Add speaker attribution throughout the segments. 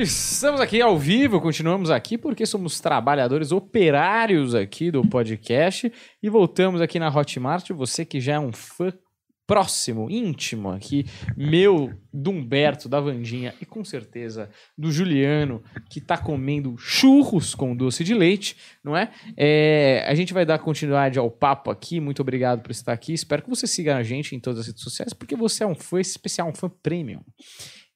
Speaker 1: Estamos aqui ao vivo, continuamos aqui porque somos trabalhadores operários aqui do podcast e voltamos aqui na Hotmart. Você que já é um fã próximo, íntimo aqui, meu, do Humberto, da Vandinha e com certeza do Juliano, que tá comendo churros com doce de leite, não é? é? A gente vai dar continuidade ao papo aqui. Muito obrigado por estar aqui. Espero que você siga a gente em todas as redes sociais, porque você é um fã especial, um fã premium.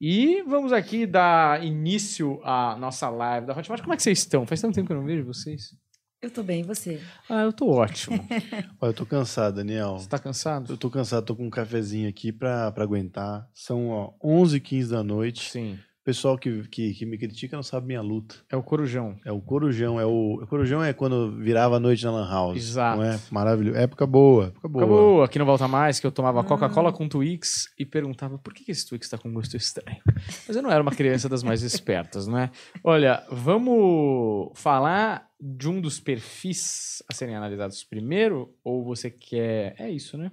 Speaker 1: E vamos aqui dar início à nossa live da Hotmart. Como é que vocês estão? Faz tanto tempo que eu não vejo vocês.
Speaker 2: Eu tô bem, e você?
Speaker 1: Ah, eu tô ótimo.
Speaker 3: Olha, eu tô cansado, Daniel.
Speaker 1: Você tá cansado?
Speaker 3: Eu tô cansado, tô com um cafezinho aqui pra, pra aguentar. São ó, 11h15 da noite.
Speaker 1: Sim.
Speaker 3: O pessoal que, que, que me critica não sabe minha luta.
Speaker 1: É o Corujão.
Speaker 3: É o Corujão. É o, o Corujão é quando virava a noite na Lan House.
Speaker 1: Exato.
Speaker 3: Não é? Maravilhoso. Época boa. Época boa.
Speaker 1: Acabou, aqui não volta mais, que eu tomava Coca-Cola com Twix e perguntava por que que esse Twix tá com gosto estranho. Mas eu não era uma criança das mais espertas, não é? Olha, vamos falar de um dos perfis a serem analisados primeiro? Ou você quer. É isso, né?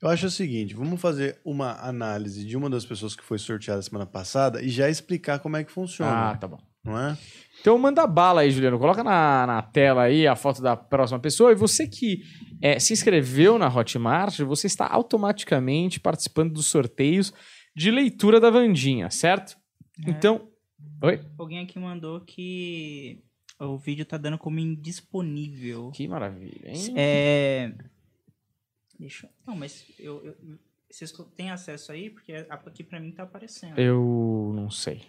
Speaker 3: Eu acho o seguinte, vamos fazer uma análise de uma das pessoas que foi sorteada semana passada e já explicar como é que funciona.
Speaker 1: Ah, tá bom.
Speaker 3: Não é?
Speaker 1: Então manda bala aí, Juliano. Coloca na, na tela aí a foto da próxima pessoa. E você que é, se inscreveu na Hotmart, você está automaticamente participando dos sorteios de leitura da Vandinha, certo?
Speaker 4: É.
Speaker 1: Então. Oi?
Speaker 4: Alguém aqui mandou que o vídeo tá dando como indisponível.
Speaker 1: Que maravilha, hein?
Speaker 4: É. Deixa eu. Não, mas eu, eu- vocês têm acesso aí? Porque aqui pra mim tá aparecendo.
Speaker 1: Eu não sei.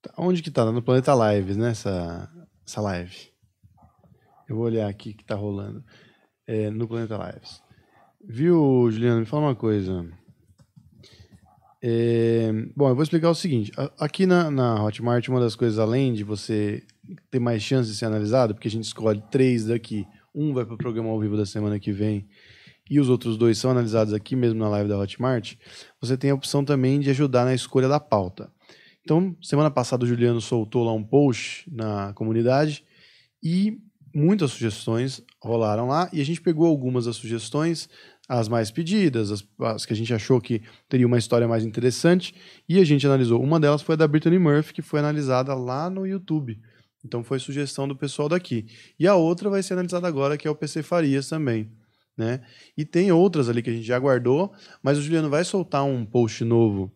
Speaker 3: Tá, Onde que tá? No Planeta Lives, né? Essa, essa live. Eu vou olhar aqui que tá rolando. É, no Planeta Lives. Viu, Juliano? Me fala uma coisa. É, bom, eu vou explicar o seguinte. Aqui na, na Hotmart, uma das coisas, além de você ter mais chance de ser analisado, porque a gente escolhe três daqui, um vai para o programa ao vivo da semana que vem, e os outros dois são analisados aqui mesmo na live da Hotmart, você tem a opção também de ajudar na escolha da pauta. Então, semana passada o Juliano soltou lá um post na comunidade e muitas sugestões rolaram lá e a gente pegou algumas das sugestões, as mais pedidas, as, as que a gente achou que teria uma história mais interessante e a gente analisou. Uma delas foi a da Brittany Murphy, que foi analisada lá no YouTube. Então foi sugestão do pessoal daqui. E a outra vai ser analisada agora, que é o PC Farias também. Né? E tem outras ali que a gente já guardou, mas o Juliano vai soltar um post novo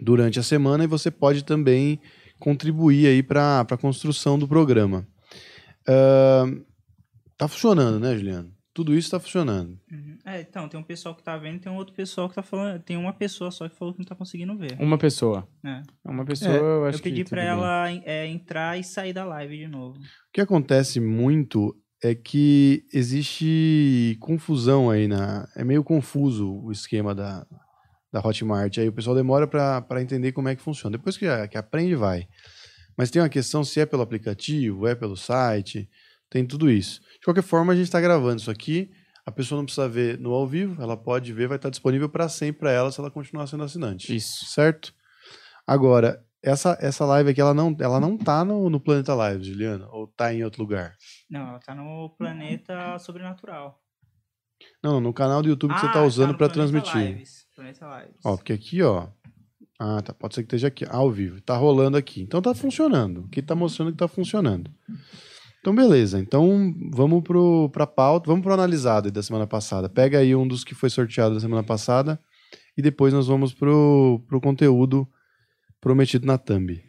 Speaker 3: durante a semana e você pode também contribuir aí para a construção do programa. Ahn, tá funcionando, né, Juliano? Tudo isso tá funcionando.
Speaker 4: Uhum. É, então, tem um pessoal que tá vendo, tem um outro pessoal que tá falando. Tem uma pessoa só que falou que não tá conseguindo ver.
Speaker 1: Uma pessoa.
Speaker 4: É.
Speaker 1: Uma pessoa, eu acho
Speaker 4: Eu pedi
Speaker 1: que
Speaker 4: pra ela é, entrar e sair da live de novo.
Speaker 3: O que acontece muito é que existe confusão aí na. É meio confuso o esquema da, da Hotmart. Aí o pessoal demora para entender como é que funciona. Depois que, que aprende, vai. Mas tem uma questão se é pelo aplicativo, é pelo site, tem tudo isso. De qualquer forma, a gente está gravando isso aqui. A pessoa não precisa ver no ao vivo, ela pode ver, vai estar disponível para sempre para ela se ela continuar sendo assinante.
Speaker 1: Isso.
Speaker 3: Certo? Agora, essa, essa live aqui, ela não, ela não tá no, no Planeta Live, Juliana? Ou tá em outro lugar?
Speaker 4: Não, ela tá no planeta sobrenatural.
Speaker 3: Não, no canal do YouTube que você
Speaker 4: Ah,
Speaker 3: tá usando
Speaker 4: no
Speaker 3: para transmitir.
Speaker 4: Lives, Planeta Lives.
Speaker 3: Ó, porque aqui, ó. Ah, tá. Pode ser que esteja aqui, ao vivo. Tá rolando aqui. Então tá funcionando. Aqui tá mostrando que tá funcionando. Então, beleza. Então, vamos pro, pra pauta. Vamos pro analisado aí da semana passada. Pega aí um dos que foi sorteado da semana passada. E depois nós vamos pro, pro conteúdo prometido na thumb.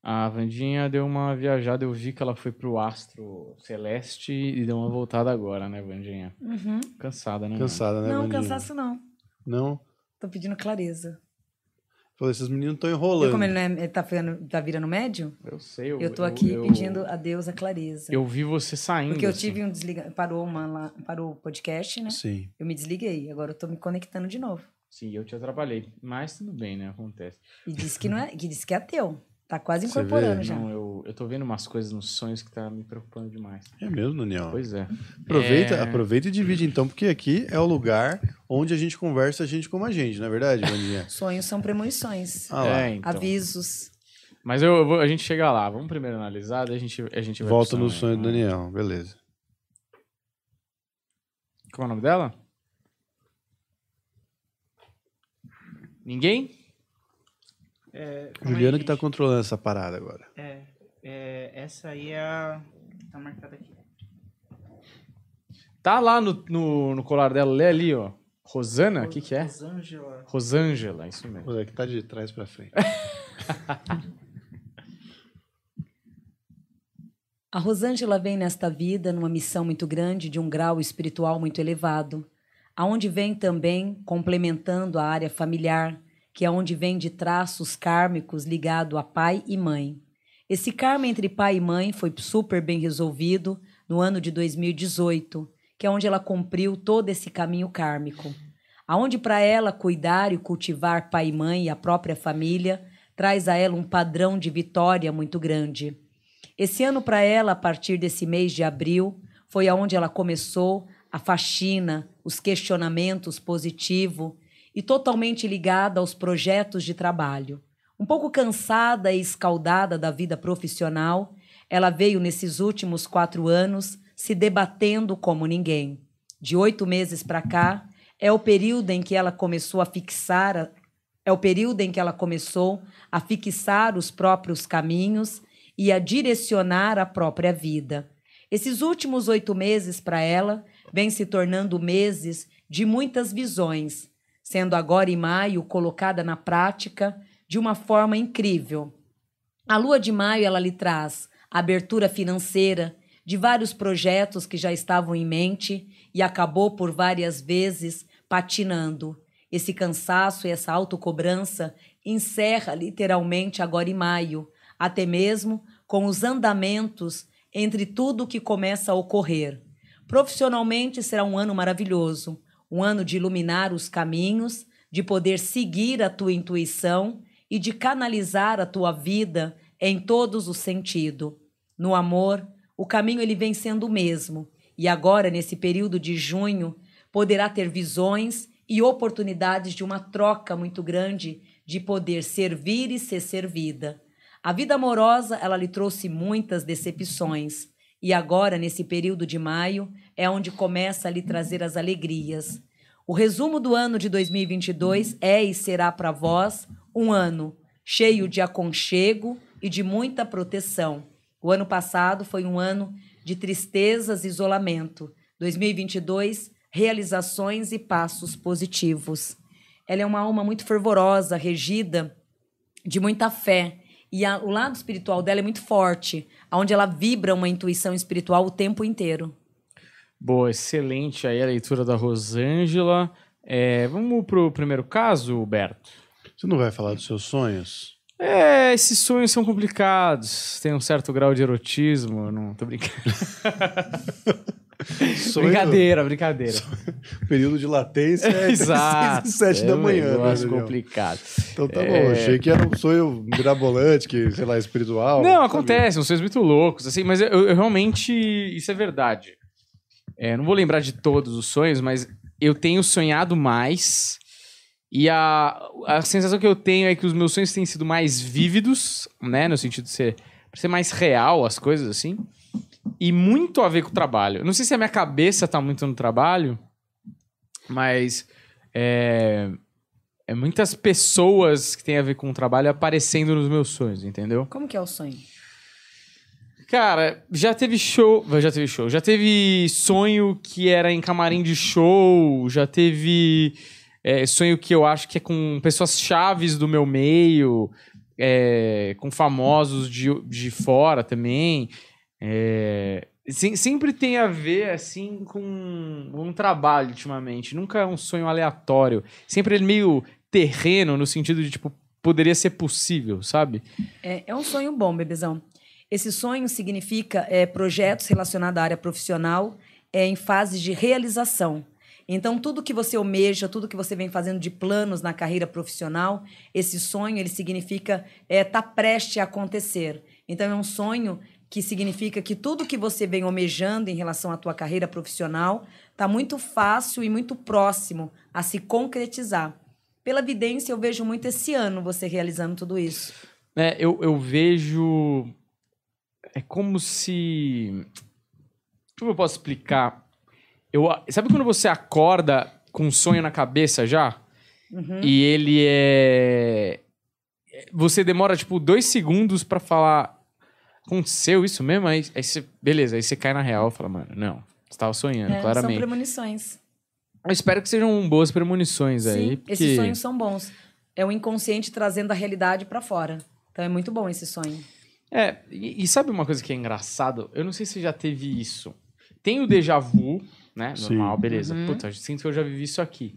Speaker 1: A Vandinha deu uma viajada, eu vi que ela foi pro astro celeste e deu uma voltada agora, né, Vandinha?
Speaker 2: Uhum.
Speaker 1: Cansada, né?
Speaker 3: Cansada, né,
Speaker 2: Não,
Speaker 3: Vandinha?
Speaker 2: cansaço não.
Speaker 3: Não?
Speaker 2: Tô pedindo clareza.
Speaker 3: Falei, esses meninos estão enrolando.
Speaker 2: como ele, não é, ele tá, ficando- tá virando médio?
Speaker 1: Eu sei. Eu,
Speaker 2: Eu tô aqui
Speaker 1: eu-
Speaker 2: pedindo a Deus a clareza.
Speaker 1: Eu vi você saindo.
Speaker 2: Porque eu
Speaker 1: assim.
Speaker 2: tive um desliga... Parou, uma lá... Parou o podcast, né?
Speaker 3: Sim.
Speaker 2: Eu me desliguei. Agora eu tô me conectando de novo.
Speaker 1: Sim, eu te atrapalhei. Mas tudo bem, né? Acontece.
Speaker 2: E disse que não é. Que disse que é ateu. Tá quase incorporando já.
Speaker 1: Não, eu, eu tô vendo umas coisas nos sonhos que tá me preocupando demais.
Speaker 3: É mesmo, Daniel?
Speaker 1: Pois é.
Speaker 3: Aproveita,
Speaker 1: É.
Speaker 3: aproveita e divide então, porque aqui é o lugar onde a gente conversa a gente como a gente, não é verdade, Vandinha?
Speaker 2: Sonhos são premonições.
Speaker 3: Ah.
Speaker 1: É, então.
Speaker 2: Avisos.
Speaker 1: Mas eu, eu vou- a gente chega lá. Vamos primeiro analisar, daí a gente, a gente vai
Speaker 3: Volta no
Speaker 1: sonho,
Speaker 3: do? Daniel, beleza.
Speaker 1: Qual é o nome dela? Ninguém?
Speaker 4: É,
Speaker 3: Juliana que tá
Speaker 4: gente.
Speaker 3: controlando essa parada agora.
Speaker 4: É, é, essa aí é a. Tá marcada aqui.
Speaker 1: Tá lá no, no, no colar dela, lê ali, ó. Rosana? O que que é?
Speaker 4: Rosângela.
Speaker 1: Rosângela, isso mesmo.
Speaker 3: Moleque, tá de trás pra frente.
Speaker 2: A Rosângela vem nesta vida numa missão muito grande, de um grau espiritual muito elevado, aonde vem também complementando a área familiar, que é onde vem de traços kármicos ligado a pai e mãe. Esse karma entre pai e mãe foi super bem resolvido no ano de 2018, que é onde ela cumpriu todo esse caminho kármico. Aonde para ela cuidar e cultivar pai e mãe e a própria família traz a ela um padrão de vitória muito grande. Esse ano para ela, a partir desse mês de abril, foi aonde ela começou a faxina, os questionamentos positivos e totalmente ligada aos projetos de trabalho. Um pouco cansada e escaldada da vida profissional, ela veio nesses últimos quatro anos se debatendo como ninguém. De oito meses para cá, é o período em que ela começou a fixar, a- é o período em que ela começou a fixar os próprios caminhos e a direcionar a própria vida. Esses últimos oito meses para ela vêm se tornando meses de muitas visões, sendo agora em maio colocada na prática de uma forma incrível. A lua de maio ela lhe traz abertura financeira de vários projetos que já estavam em mente e acabou por várias vezes patinando. Esse cansaço e essa autocobrança encerra literalmente agora em maio, até mesmo com os andamentos entre tudo que começa a ocorrer. Profissionalmente será um ano maravilhoso, um ano de iluminar os caminhos, de poder seguir a tua intuição e de canalizar a tua vida em todos os sentidos. No amor, o caminho ele vem sendo o mesmo, e agora nesse período de junho poderá ter visões e oportunidades de uma troca muito grande de poder servir e ser servida. A vida amorosa, ela lhe trouxe muitas decepções. E agora, nesse período de maio, é onde começa a lhe trazer as alegrias. O resumo do ano de 2022 é e será para vós um ano cheio de aconchego e de muita proteção. O ano passado foi um ano de tristezas e isolamento. 2022, realizações e passos positivos. Ela é uma alma muito fervorosa, regida de muita fé. E a- o lado espiritual dela é muito forte, onde ela vibra uma intuição espiritual o tempo inteiro.
Speaker 1: Boa, excelente aí a leitura da Rosângela. É, vamos pro primeiro caso, Berto?
Speaker 3: Você não vai falar dos seus sonhos?
Speaker 1: É, esses sonhos são complicados. Tem um certo grau de erotismo. Não tô brincando.
Speaker 3: Sonho-
Speaker 1: Brincadeira, brincadeira.
Speaker 3: Período de latência é
Speaker 1: Exato.
Speaker 3: seis e sete
Speaker 1: é
Speaker 3: da manhã. né,
Speaker 1: negócio
Speaker 3: Daniel?
Speaker 1: complicado.
Speaker 3: Então tá
Speaker 1: É.
Speaker 3: bom. Achei que era um sonho mirabolante, que, sei lá, espiritual.
Speaker 1: Não, acontece, são sonhos muito loucos, assim, mas eu, eu realmente. Isso é verdade. É, não vou lembrar de todos os sonhos, mas eu tenho sonhado mais. E a, a sensação que eu tenho é que os meus sonhos têm sido mais vívidos, né? No sentido de ser, ser mais real as coisas, assim. E muito a ver com o trabalho. Não sei se a minha cabeça tá muito no trabalho, mas. É, é muitas pessoas que têm a ver com o trabalho aparecendo nos meus sonhos, entendeu?
Speaker 2: Como que é o sonho?
Speaker 1: Cara, já teve show. Já teve show. Já teve sonho que era em camarim de show. Já teve é, sonho que eu acho que é com pessoas chaves do meu meio. é, com famosos de, de fora também. É, sem- sempre tem a ver, assim, com um trabalho ultimamente. Nunca é um sonho aleatório. Sempre ele meio terreno, no sentido de, tipo, poderia ser possível, sabe?
Speaker 2: É, é um sonho bom, bebezão. Esse sonho significa é, projetos relacionados à área profissional é, em fases de realização. Então, tudo que você almeja, tudo que você vem fazendo de planos na carreira profissional, esse sonho ele significa estar tá prestes a acontecer. Então, é um sonho que significa que tudo que você vem almejando em relação à tua carreira profissional está muito fácil e muito próximo a se concretizar. Pela vidência, eu vejo muito esse ano você realizando tudo isso.
Speaker 1: É, eu, eu vejo. É como se. Como eu posso explicar? Eu, sabe quando você acorda com um sonho na cabeça já?
Speaker 2: Uhum.
Speaker 1: E ele é. é você demora, tipo, dois segundos pra falar. Aconteceu isso mesmo? Aí, aí você. Beleza, aí você cai na real e fala, mano, não. Você tava sonhando,
Speaker 2: É, são
Speaker 1: claramente.
Speaker 2: premonições.
Speaker 1: Eu espero que sejam boas premonições aí.
Speaker 2: Sim,
Speaker 1: Porque...
Speaker 2: esses sonhos são bons. É o inconsciente trazendo a realidade pra fora. Então é muito bom esse sonho.
Speaker 1: É, e, e sabe uma coisa que é engraçado? Eu não sei se já teve isso. Tem o déjà vu, né?
Speaker 3: Sim.
Speaker 1: Normal, beleza.
Speaker 2: Uhum.
Speaker 1: Puta, eu sinto que eu já vivi isso aqui.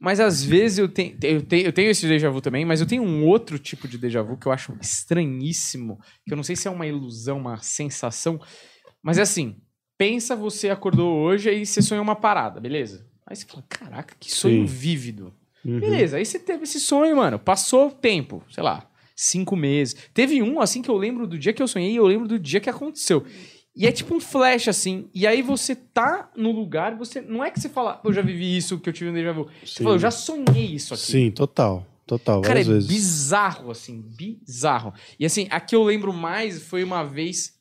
Speaker 1: Mas às vezes eu tenho, eu tenho, eu tenho esse déjà vu também, mas eu tenho um outro tipo de déjà vu que eu acho estranhíssimo, que eu não sei se é uma ilusão, uma sensação, mas é assim, pensa você acordou hoje e você sonhou uma parada, beleza? Aí você fala, caraca, que sonho
Speaker 3: Sim.
Speaker 1: vívido.
Speaker 3: Uhum.
Speaker 1: Beleza, aí você teve esse sonho, mano. Passou tempo, sei lá, cinco meses. Teve um, assim, que eu lembro do dia que eu sonhei e eu lembro do dia que aconteceu. E é tipo um flash, assim. E aí você tá no lugar, você. Não é que você fala, eu já vivi isso, que eu tive um déjà vu. Você
Speaker 3: Sim.
Speaker 1: fala, eu já sonhei isso aqui.
Speaker 3: Sim, total. Total,
Speaker 1: Cara, é
Speaker 3: vezes.
Speaker 1: bizarro, assim, bizarro. E assim, a que eu lembro mais foi uma vez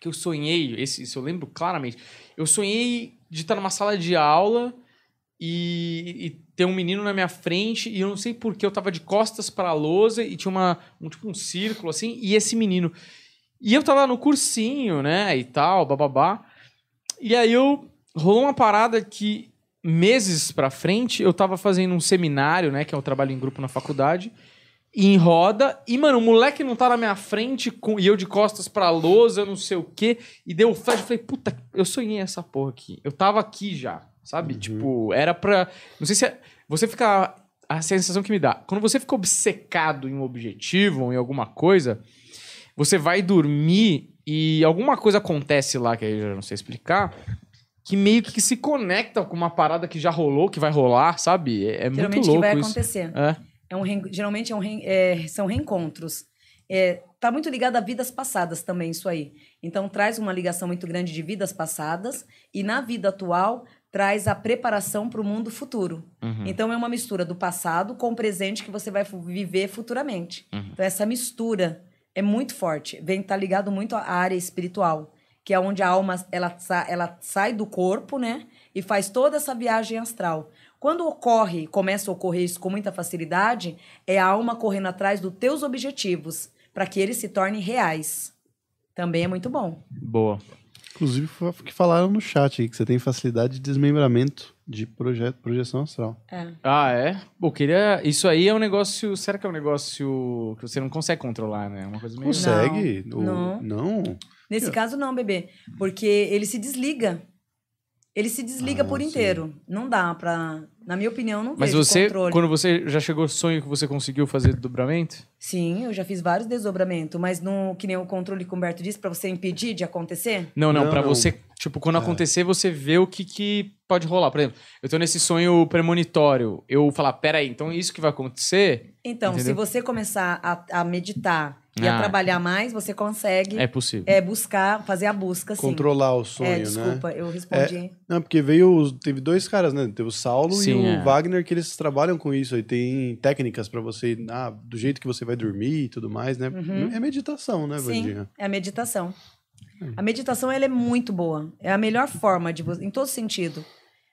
Speaker 1: que eu sonhei, esse, isso eu lembro claramente. Eu sonhei de estar numa sala de aula e, e ter um menino na minha frente e eu não sei porque eu tava de costas pra lousa e tinha uma, um tipo um círculo assim, e esse menino. E eu tava no cursinho, né, e tal, bababá. E aí eu rolou uma parada que meses pra frente eu tava fazendo um seminário, né, que é o trabalho em grupo na faculdade, e em roda, e mano, o moleque não tá na minha frente com, e eu de costas pra lousa, não sei o quê, e deu flash, eu falei, puta, eu sonhei essa porra aqui. Eu tava aqui já, sabe? Tipo, era pra, não sei se é, você fica a sensação que me dá, quando você fica obcecado em um objetivo ou em alguma coisa, você vai dormir e alguma coisa acontece lá que aí eu já não sei explicar, que meio que se conecta com uma parada que já rolou, que vai rolar, sabe? É, é muito louco
Speaker 2: que vai
Speaker 1: isso.
Speaker 2: acontecer.
Speaker 1: É.
Speaker 2: É um geralmente é um é, são reencontros. É, tá muito ligado a vidas passadas também, isso aí. Então traz uma ligação muito grande de vidas passadas e na vida atual traz a preparação para o mundo futuro.
Speaker 1: Uhum.
Speaker 2: Então é uma mistura do passado com o presente que você vai viver futuramente.
Speaker 1: Uhum.
Speaker 2: Então essa mistura é muito forte. Vem tá ligado muito à área espiritual, que é onde a alma ela, ela sai do corpo, né? E faz toda essa viagem astral. Quando ocorre, começa a ocorrer isso com muita facilidade, é a alma correndo atrás dos teus objetivos, para que eles se tornem reais. Também é muito bom.
Speaker 1: Boa.
Speaker 3: Inclusive, que falaram no chat aí, que você tem facilidade de desmembramento de projeto, projeção astral.
Speaker 2: É.
Speaker 1: Ah, é? Pô, queria. Isso aí é um negócio. Será que é um negócio que você não consegue controlar, né? É uma coisa meio.
Speaker 3: Consegue? O-
Speaker 2: não.
Speaker 3: não?
Speaker 2: Nesse caso, não, bebê. Porque ele se desliga. Ele se desliga
Speaker 3: Ah,
Speaker 2: por
Speaker 3: sim.
Speaker 2: inteiro. Não dá pra. Na minha opinião, não
Speaker 1: Mas
Speaker 2: vejo
Speaker 1: você,
Speaker 2: controle.
Speaker 1: quando você já chegou sonho que você conseguiu fazer dobramento?
Speaker 2: Sim, eu já fiz vários desdobramentos, mas no que nem o controle que o Humberto disse, pra você impedir de acontecer.
Speaker 1: Não, não,
Speaker 3: Não,
Speaker 1: pra
Speaker 3: não.
Speaker 1: você, tipo, quando acontecer, você vê o que, que pode rolar. Por exemplo, eu tô nesse sonho premonitório. Eu falar, peraí, então isso que vai acontecer
Speaker 2: Então, se
Speaker 1: Entendeu?
Speaker 2: você começar a, a meditar e
Speaker 1: Ah.
Speaker 2: a trabalhar mais, você consegue
Speaker 1: é possível.
Speaker 2: é, buscar, fazer a busca, sim.
Speaker 3: Controlar o sonho,
Speaker 2: é,
Speaker 3: né?
Speaker 2: desculpa, eu respondi.
Speaker 3: Não, porque veio. os- Teve dois caras, né? Teve o Saulo
Speaker 1: Sim,
Speaker 3: e o
Speaker 1: é.
Speaker 3: Wagner, que eles trabalham com isso. Aí tem técnicas pra você, ah, do jeito que você vai dormir e tudo mais, né?
Speaker 2: Uhum.
Speaker 3: É meditação, né,
Speaker 2: Sim,
Speaker 3: Vandinha?
Speaker 2: é a meditação. A meditação ela é muito boa. É a melhor forma de você, em todo sentido.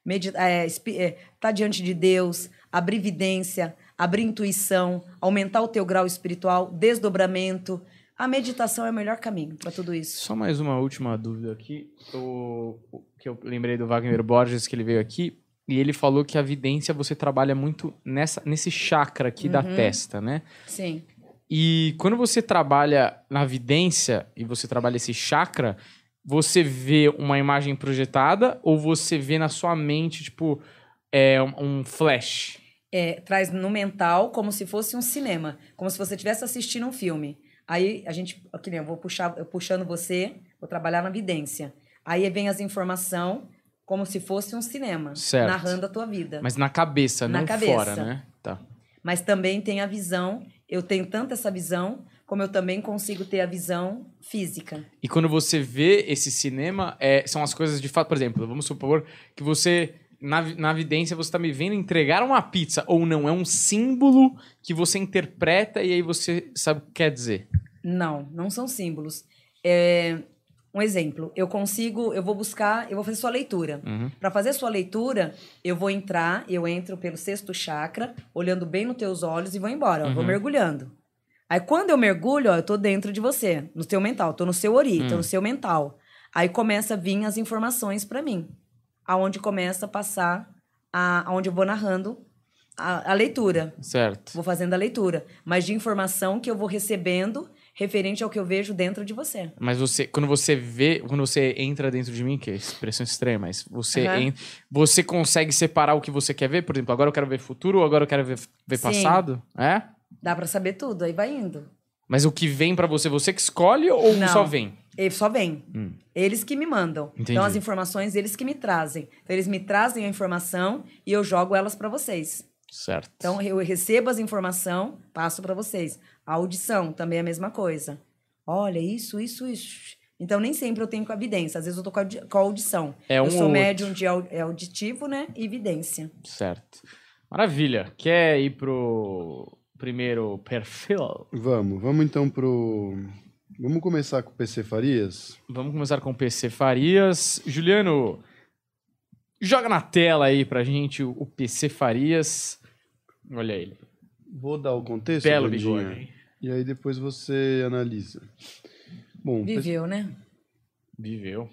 Speaker 2: Medi é, é, tá diante de Deus, abrir vidência, abrir intuição, aumentar o teu grau espiritual, desdobramento. A meditação é o melhor caminho para tudo isso.
Speaker 1: Só mais uma última dúvida aqui. O, que eu lembrei do Wagner Borges, que ele veio aqui, e ele falou que a vidência você trabalha muito nessa, nesse chakra aqui da
Speaker 2: Uhum.
Speaker 1: testa, né?
Speaker 2: Sim.
Speaker 1: E quando você trabalha na vidência e você trabalha esse chakra, você vê uma imagem projetada ou você vê na sua mente, tipo, é, um flash?
Speaker 2: É, traz no mental como se fosse um cinema, como se você estivesse assistindo um filme. Aí a gente, que nem eu vou puxar, eu puxando você, vou trabalhar na vidência. Aí vem as informações como se fosse um cinema,
Speaker 1: Certo.
Speaker 2: narrando a tua vida. Mas,
Speaker 1: Mas na cabeça,
Speaker 2: Na
Speaker 1: não
Speaker 2: cabeça.
Speaker 1: fora, né? Tá.
Speaker 2: também tem a visão, eu tenho tanto essa visão, como eu também consigo ter a visão física.
Speaker 1: E quando você vê esse cinema, é, são as coisas de fato. Por exemplo, vamos supor que você, na, na evidência, você está me vendo entregar uma pizza, ou não, é um símbolo que você interpreta e aí você sabe o que quer dizer.
Speaker 2: Não, não são símbolos. É, um exemplo, eu consigo, eu vou buscar, eu vou fazer sua leitura.
Speaker 1: Uhum.
Speaker 2: Para fazer sua leitura, eu vou entrar, eu entro pelo sexto chakra, olhando bem nos teus olhos e vou embora, ó, vou
Speaker 1: Uhum.
Speaker 2: mergulhando. Aí quando eu mergulho, ó, eu tô dentro de você, no seu mental, tô no seu ori, tô
Speaker 1: Hum.
Speaker 2: no seu mental. Aí começa a vir as informações pra mim. Aonde começa a passar, a, aonde eu vou narrando a, a leitura.
Speaker 1: Certo.
Speaker 2: Vou fazendo a leitura. Mas de informação que eu vou recebendo referente ao que eu vejo dentro de você.
Speaker 1: Mas você, quando você vê, quando você entra dentro de mim, que é expressão estranha, mas você, en- você consegue separar o que você quer ver? Por exemplo, agora eu quero ver futuro ou agora eu quero ver, ver
Speaker 2: Sim.
Speaker 1: passado? É?
Speaker 2: Dá pra saber tudo, aí vai indo.
Speaker 1: Mas o que vem pra você, você que escolhe ou
Speaker 2: Não.
Speaker 1: só vem?
Speaker 2: Ele só vem.
Speaker 1: Hum.
Speaker 2: Eles que me mandam.
Speaker 1: Entendi.
Speaker 2: Então, as informações, eles que me trazem. Então, eles me trazem a informação e eu jogo elas pra vocês.
Speaker 1: Certo.
Speaker 2: Então, eu recebo as informações, passo pra vocês. A audição também é a mesma coisa. Olha, isso, isso, isso. Então, nem sempre eu tenho com a evidência. Às vezes eu tô com a, com a audição.
Speaker 1: É um
Speaker 2: eu sou
Speaker 1: ou
Speaker 2: médium de au- é auditivo, né? E evidência.
Speaker 1: Certo. Maravilha. Quer ir pro primeiro perfil?
Speaker 3: Vamos, vamos então pro. Vamos começar com o PC Farias?
Speaker 1: Vamos começar com o PC Farias. Juliano, joga na tela aí pra gente o PC Farias. Olha ele.
Speaker 3: Vou dar o contexto.
Speaker 1: Belo bigode.
Speaker 3: E aí depois você analisa. Bom,
Speaker 2: Viveu, né?
Speaker 1: Viveu.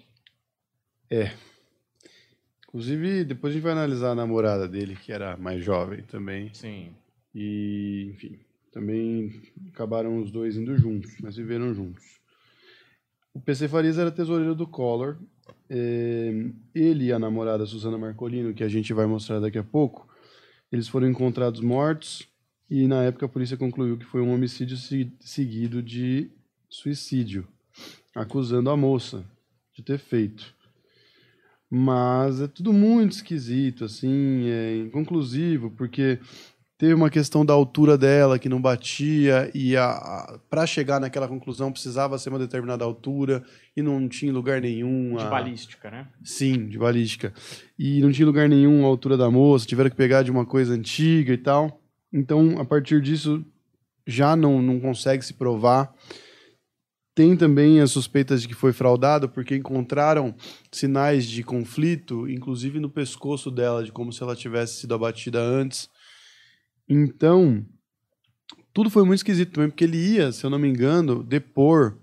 Speaker 3: inclusive depois a gente vai analisar a namorada dele, que era mais jovem também.
Speaker 1: Sim.
Speaker 3: E, enfim, também acabaram os dois indo juntos, mas viveram juntos. O PC Farias era tesoureiro do Collor. É, ele e a namorada Susana Marcolino, que a gente vai mostrar daqui a pouco, eles foram encontrados mortos e na época a polícia concluiu que foi um homicídio se- seguido de suicídio, acusando a moça de ter feito. Mas é tudo muito esquisito, assim, é inconclusivo, porque teve uma questão da altura dela que não batia e para chegar naquela conclusão precisava ser uma determinada altura e não tinha lugar nenhum.
Speaker 1: De
Speaker 3: a-
Speaker 1: balística, né?
Speaker 3: Sim, de balística. E não tinha lugar nenhum a altura da moça, tiveram que pegar de uma coisa antiga e tal. Então, a partir disso, já não, não consegue se provar. Tem também as suspeitas de que foi fraudado, porque encontraram sinais de conflito, inclusive no pescoço dela, de como se ela tivesse sido abatida antes. Então, tudo foi muito esquisito também, porque ele ia, se eu não me engano, depor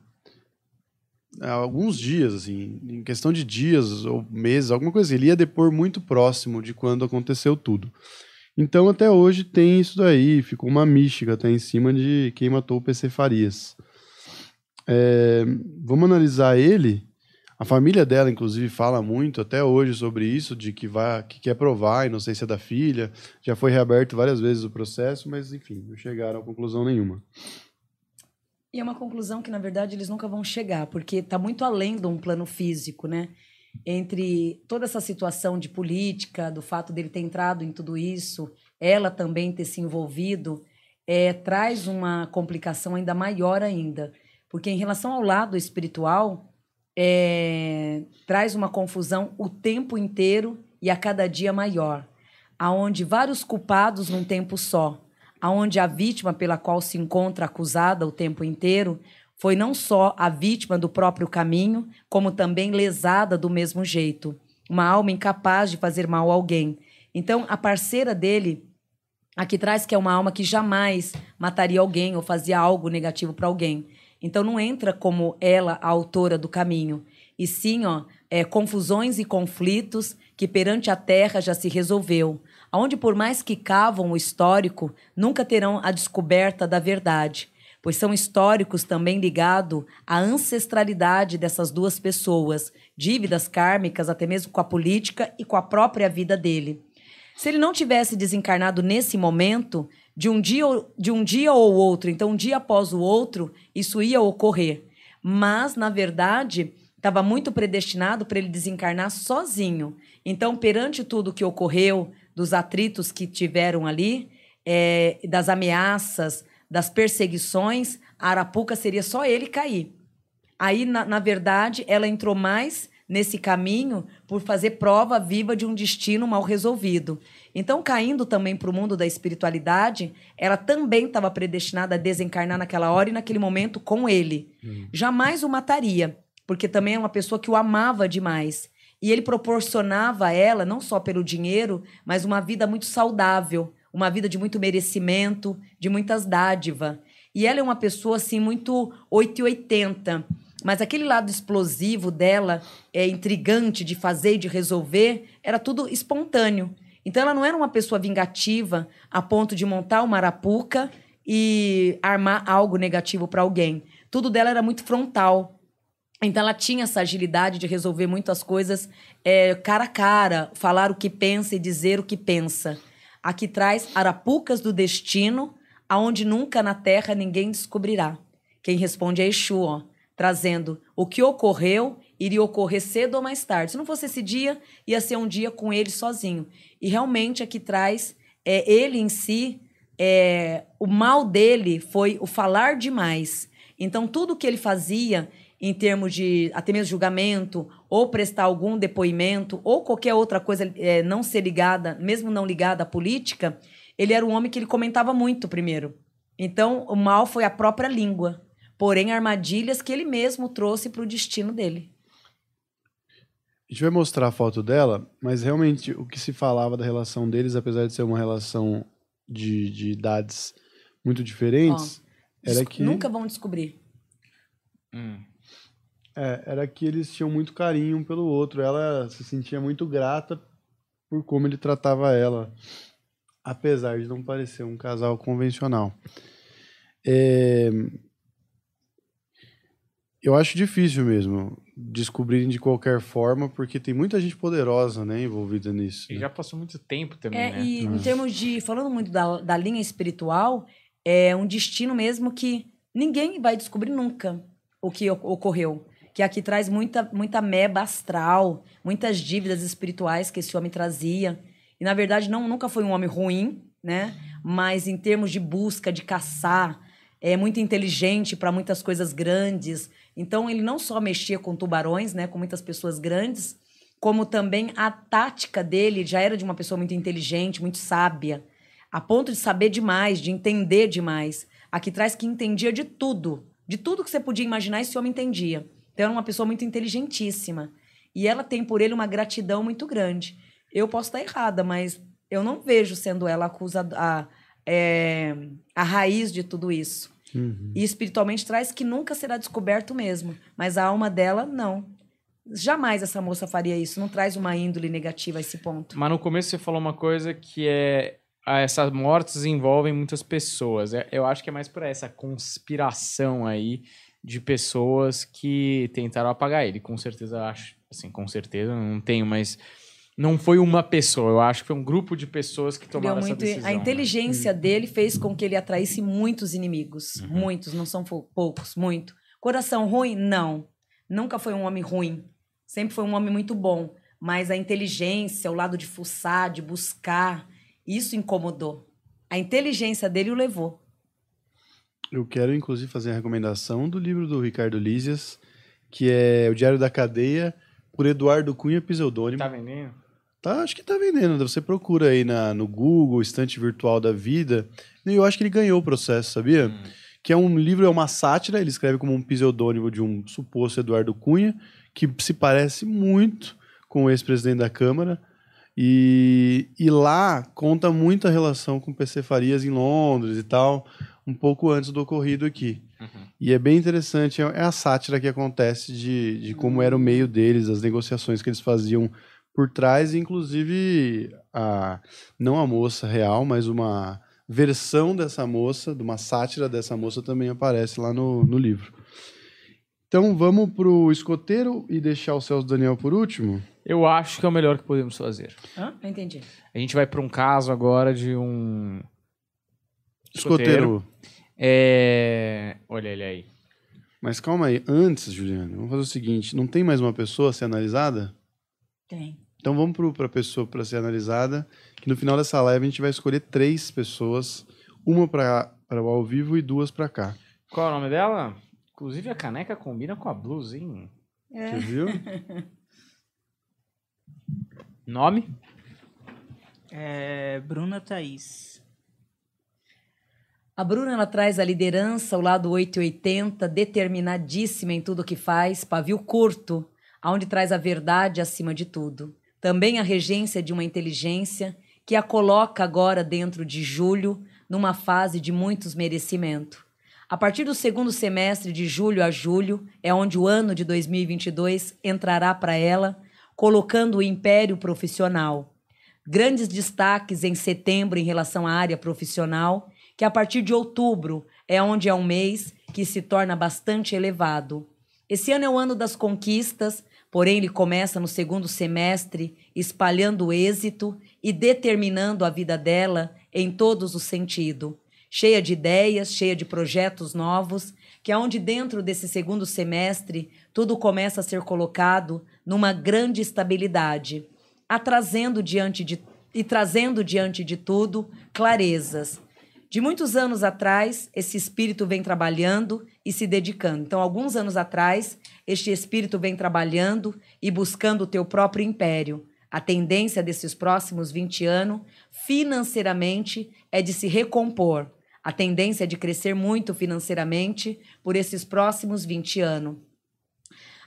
Speaker 3: há alguns dias, assim, em questão de dias ou meses, alguma coisa assim. Ele ia depor muito próximo de quando aconteceu tudo. Então, até hoje tem isso daí, ficou uma mística até em cima de quem matou o PC Farias. É, vamos analisar ele. A família dela, inclusive, fala muito até hoje sobre isso, de que, vai, que quer provar a inocência da filha. Já foi reaberto várias vezes o processo, mas, enfim, não chegaram a conclusão nenhuma.
Speaker 2: E é uma conclusão que, na verdade, eles nunca vão chegar, porque está muito além de um plano físico, né? Entre toda essa situação de política, do fato dele ter entrado em tudo isso, ela também ter se envolvido, é, traz uma complicação ainda maior ainda. Porque, em relação ao lado espiritual, é, traz uma confusão o tempo inteiro e a cada dia maior, aonde vários culpados num tempo só aonde a vítima pela qual se encontra acusada o tempo inteiro foi não só a vítima do próprio caminho, como também lesada do mesmo jeito, uma alma incapaz de fazer mal a alguém. Então, a parceira dele aqui traz que é uma alma que jamais mataria alguém ou fazia algo negativo para alguém. Então, não entra como ela a autora do caminho, e sim, ó, é, confusões e conflitos que perante a terra já se resolveu aonde por mais que cavam o histórico, nunca terão a descoberta da verdade, pois são históricos também ligados à ancestralidade dessas duas pessoas, dívidas kármicas até mesmo com a política e com a própria vida dele. Se ele não tivesse desencarnado nesse momento, de um dia, de um dia ou outro, então um dia após o outro, isso ia ocorrer. Mas, na verdade, estava muito predestinado para ele desencarnar sozinho. Então, perante tudo que ocorreu, dos atritos que tiveram ali, é, das ameaças, das perseguições, a Arapuca seria só ele cair. Aí, na, na verdade, ela entrou mais nesse caminho por fazer prova viva de um destino mal resolvido. Então, caindo também para o mundo da espiritualidade, ela também estava predestinada a desencarnar naquela hora e naquele momento com ele. Jamais o mataria, porque também é uma pessoa que o amava demais. E ele proporcionava a ela, não só pelo dinheiro, mas uma vida muito saudável, uma vida de muito merecimento, de muitas dádivas. E ela é uma pessoa, assim, muito 880. Mas aquele lado explosivo dela, é intrigante de fazer e de resolver, era tudo espontâneo. Então ela não era uma pessoa vingativa a ponto de montar uma arapuca e armar algo negativo para alguém. Tudo dela era muito frontal. Então ela tinha essa agilidade de resolver muitas coisas é, cara a cara, falar o que pensa e dizer o que pensa. Aqui traz arapucas do destino, aonde nunca na terra ninguém descobrirá. Quem responde é Exu, ó trazendo o que ocorreu, iria ocorrer cedo ou mais tarde. Se não fosse esse dia, ia ser um dia com ele sozinho. E realmente aqui traz é, ele em si, é, o mal dele foi o falar demais. Então, tudo que ele fazia em termos de até mesmo julgamento, ou prestar algum depoimento, ou qualquer outra coisa é, não ser ligada, mesmo não ligada à política, ele era um homem que ele comentava muito primeiro. Então, o mal foi a própria língua porém armadilhas que ele mesmo trouxe para o destino dele.
Speaker 3: A gente vai mostrar a foto dela, mas realmente o que se falava da relação deles, apesar de ser uma relação de, de idades muito diferentes,
Speaker 2: Ó,
Speaker 3: era que.
Speaker 2: Nunca vão descobrir.
Speaker 1: Hum.
Speaker 3: É, era que eles tinham muito carinho um pelo outro. Ela se sentia muito grata por como ele tratava ela, apesar de não parecer um casal convencional. É, eu acho difícil mesmo descobrirem de qualquer forma, porque tem muita gente poderosa, né, envolvida nisso.
Speaker 1: E
Speaker 3: né?
Speaker 1: já passou muito tempo também,
Speaker 2: É,
Speaker 1: né?
Speaker 2: e em
Speaker 3: Hum.
Speaker 2: termos de. Falando muito da, da linha espiritual, é um destino mesmo que ninguém vai descobrir nunca o que ocorreu. Que aqui traz muita, muita meba astral, muitas dívidas espirituais que esse homem trazia. E, na verdade, não, nunca foi um homem ruim, né? Mas em termos de busca, de caçar, é muito inteligente para muitas coisas grandes. Então, ele não só mexia com tubarões, né? Com muitas pessoas grandes, como também a tática dele já era de uma pessoa muito inteligente, muito sábia, a ponto de saber demais, de entender demais. Aqui traz que entendia de tudo, de tudo que você podia imaginar, esse homem entendia. Então era uma pessoa muito inteligentíssima. E ela tem por ele uma gratidão muito grande. Eu posso estar errada, mas eu não vejo sendo ela acusada, a, é, a raiz de tudo isso.
Speaker 3: Uhum.
Speaker 2: E espiritualmente traz que nunca será descoberto mesmo. Mas a alma dela, não. Jamais essa moça faria isso. Não traz uma índole negativa a esse ponto.
Speaker 1: Mas no começo você falou uma coisa que é. Essas mortes envolvem muitas pessoas. É, Eu acho que é mais por essa conspiração aí de pessoas que tentaram apagar ele. Com certeza, acho. Assim, com certeza, não tenho, mas. Não foi uma pessoa, eu acho que foi um grupo de pessoas que
Speaker 2: Deu
Speaker 1: tomaram essa
Speaker 2: muito-
Speaker 1: decisão.
Speaker 2: a
Speaker 1: né?
Speaker 2: inteligência dele fez com que ele atraísse muitos inimigos.
Speaker 1: Uhum.
Speaker 2: Muitos, não são poucos, muito. Coração ruim? Não. Nunca foi um homem ruim. Sempre foi um homem muito bom. Mas a inteligência, o lado de fuçar, de buscar, isso incomodou. A inteligência dele o levou.
Speaker 3: Eu quero, inclusive, fazer a recomendação do livro do Ricardo Lízias, que é O Diário da Cadeia, por Eduardo Cunha Pseudônimo.
Speaker 1: Tá vendendo?
Speaker 3: Tá, acho que tá vendendo. Você procura aí na, no Google, Estante Virtual da Vida. E eu acho que ele ganhou o processo, sabia?
Speaker 1: Hum.
Speaker 3: Que é um livro, é uma sátira, ele escreve como um pseudônimo de um suposto Eduardo Cunha, que se parece muito com o ex-presidente da Câmara. E, e lá conta muito a relação com PC Farias em Londres e tal, um pouco antes do ocorrido aqui.
Speaker 1: Uhum.
Speaker 3: E é bem interessante, é é a sátira que acontece de, de como era o meio deles, as negociações que eles faziam por trás, inclusive a, não a moça real, mas uma versão dessa moça, de uma sátira dessa moça também aparece lá no, no livro. Então vamos pro escoteiro e deixar o Celso Daniel por último?
Speaker 1: Eu acho que é o melhor que podemos fazer.
Speaker 2: Não entendi.
Speaker 1: A gente vai para um caso agora de um.
Speaker 3: Escoteiro.
Speaker 1: É. Olha ele aí.
Speaker 3: Mas calma aí, antes, Juliana, vamos fazer o seguinte: não tem mais uma pessoa a ser analisada?
Speaker 2: Tem.
Speaker 3: Então vamos para a pessoa para ser analisada, que no final dessa live a gente vai escolher três pessoas, uma para o ao vivo e duas para cá.
Speaker 1: Qual é o nome dela? Inclusive a caneca combina com a blusa, hein?
Speaker 2: É.
Speaker 3: Você viu?
Speaker 1: Nome?
Speaker 4: É, Bruna Thaís.
Speaker 2: A Bruna ela traz a liderança, o lado 880, determinadíssima em tudo que faz, pavio curto, aonde traz a verdade acima de tudo. Também a regência de uma inteligência que a coloca agora dentro de julho, numa fase de muitos merecimento. A partir do segundo semestre, de julho a julho, é onde o ano de 2022 entrará para ela, colocando o império profissional. Grandes destaques em setembro em relação à área profissional, que a partir de outubro é onde é um mês que se torna bastante elevado. Esse ano é o ano das conquistas, porém ele começa no segundo semestre, espalhando êxito e determinando a vida dela em todos os sentidos cheia de ideias, cheia de projetos novos, que é onde dentro desse segundo semestre tudo começa a ser colocado numa grande estabilidade, atrazendo diante de e trazendo diante de tudo clarezas. De muitos anos atrás, esse espírito vem trabalhando e se dedicando. Então, alguns anos atrás, este espírito vem trabalhando e buscando o teu próprio império. A tendência desses próximos 20 anos, financeiramente, é de se recompor, a tendência é de crescer muito financeiramente por esses próximos 20 anos.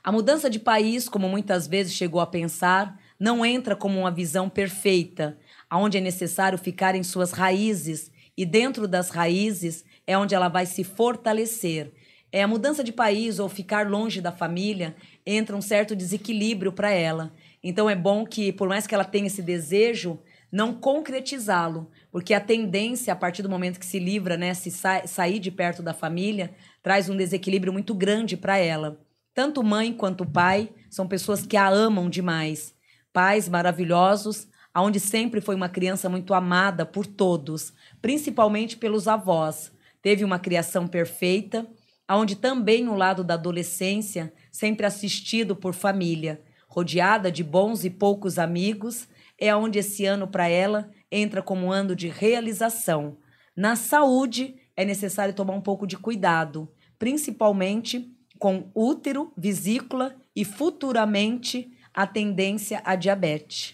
Speaker 2: A mudança de país, como muitas vezes chegou a pensar, não entra como uma visão perfeita, onde é necessário ficar em suas raízes, e dentro das raízes é onde ela vai se fortalecer. É a mudança de país ou ficar longe da família entra um certo desequilíbrio para ela. Então é bom que, por mais que ela tenha esse desejo, não concretizá-lo, porque a tendência, a partir do momento que se livra, né, se sa sair de perto da família, traz um desequilíbrio muito grande para ela. Tanto mãe quanto pai são pessoas que a amam demais. Pais maravilhosos, aonde sempre foi uma criança muito amada por todos, principalmente pelos avós. Teve uma criação perfeita, aonde também o lado da adolescência, sempre assistido por família, rodeada de bons e poucos amigos, é onde esse ano para ela entra como um ano de realização. Na saúde, é necessário tomar um pouco de cuidado, principalmente com útero, vesícula e futuramente a tendência à diabetes.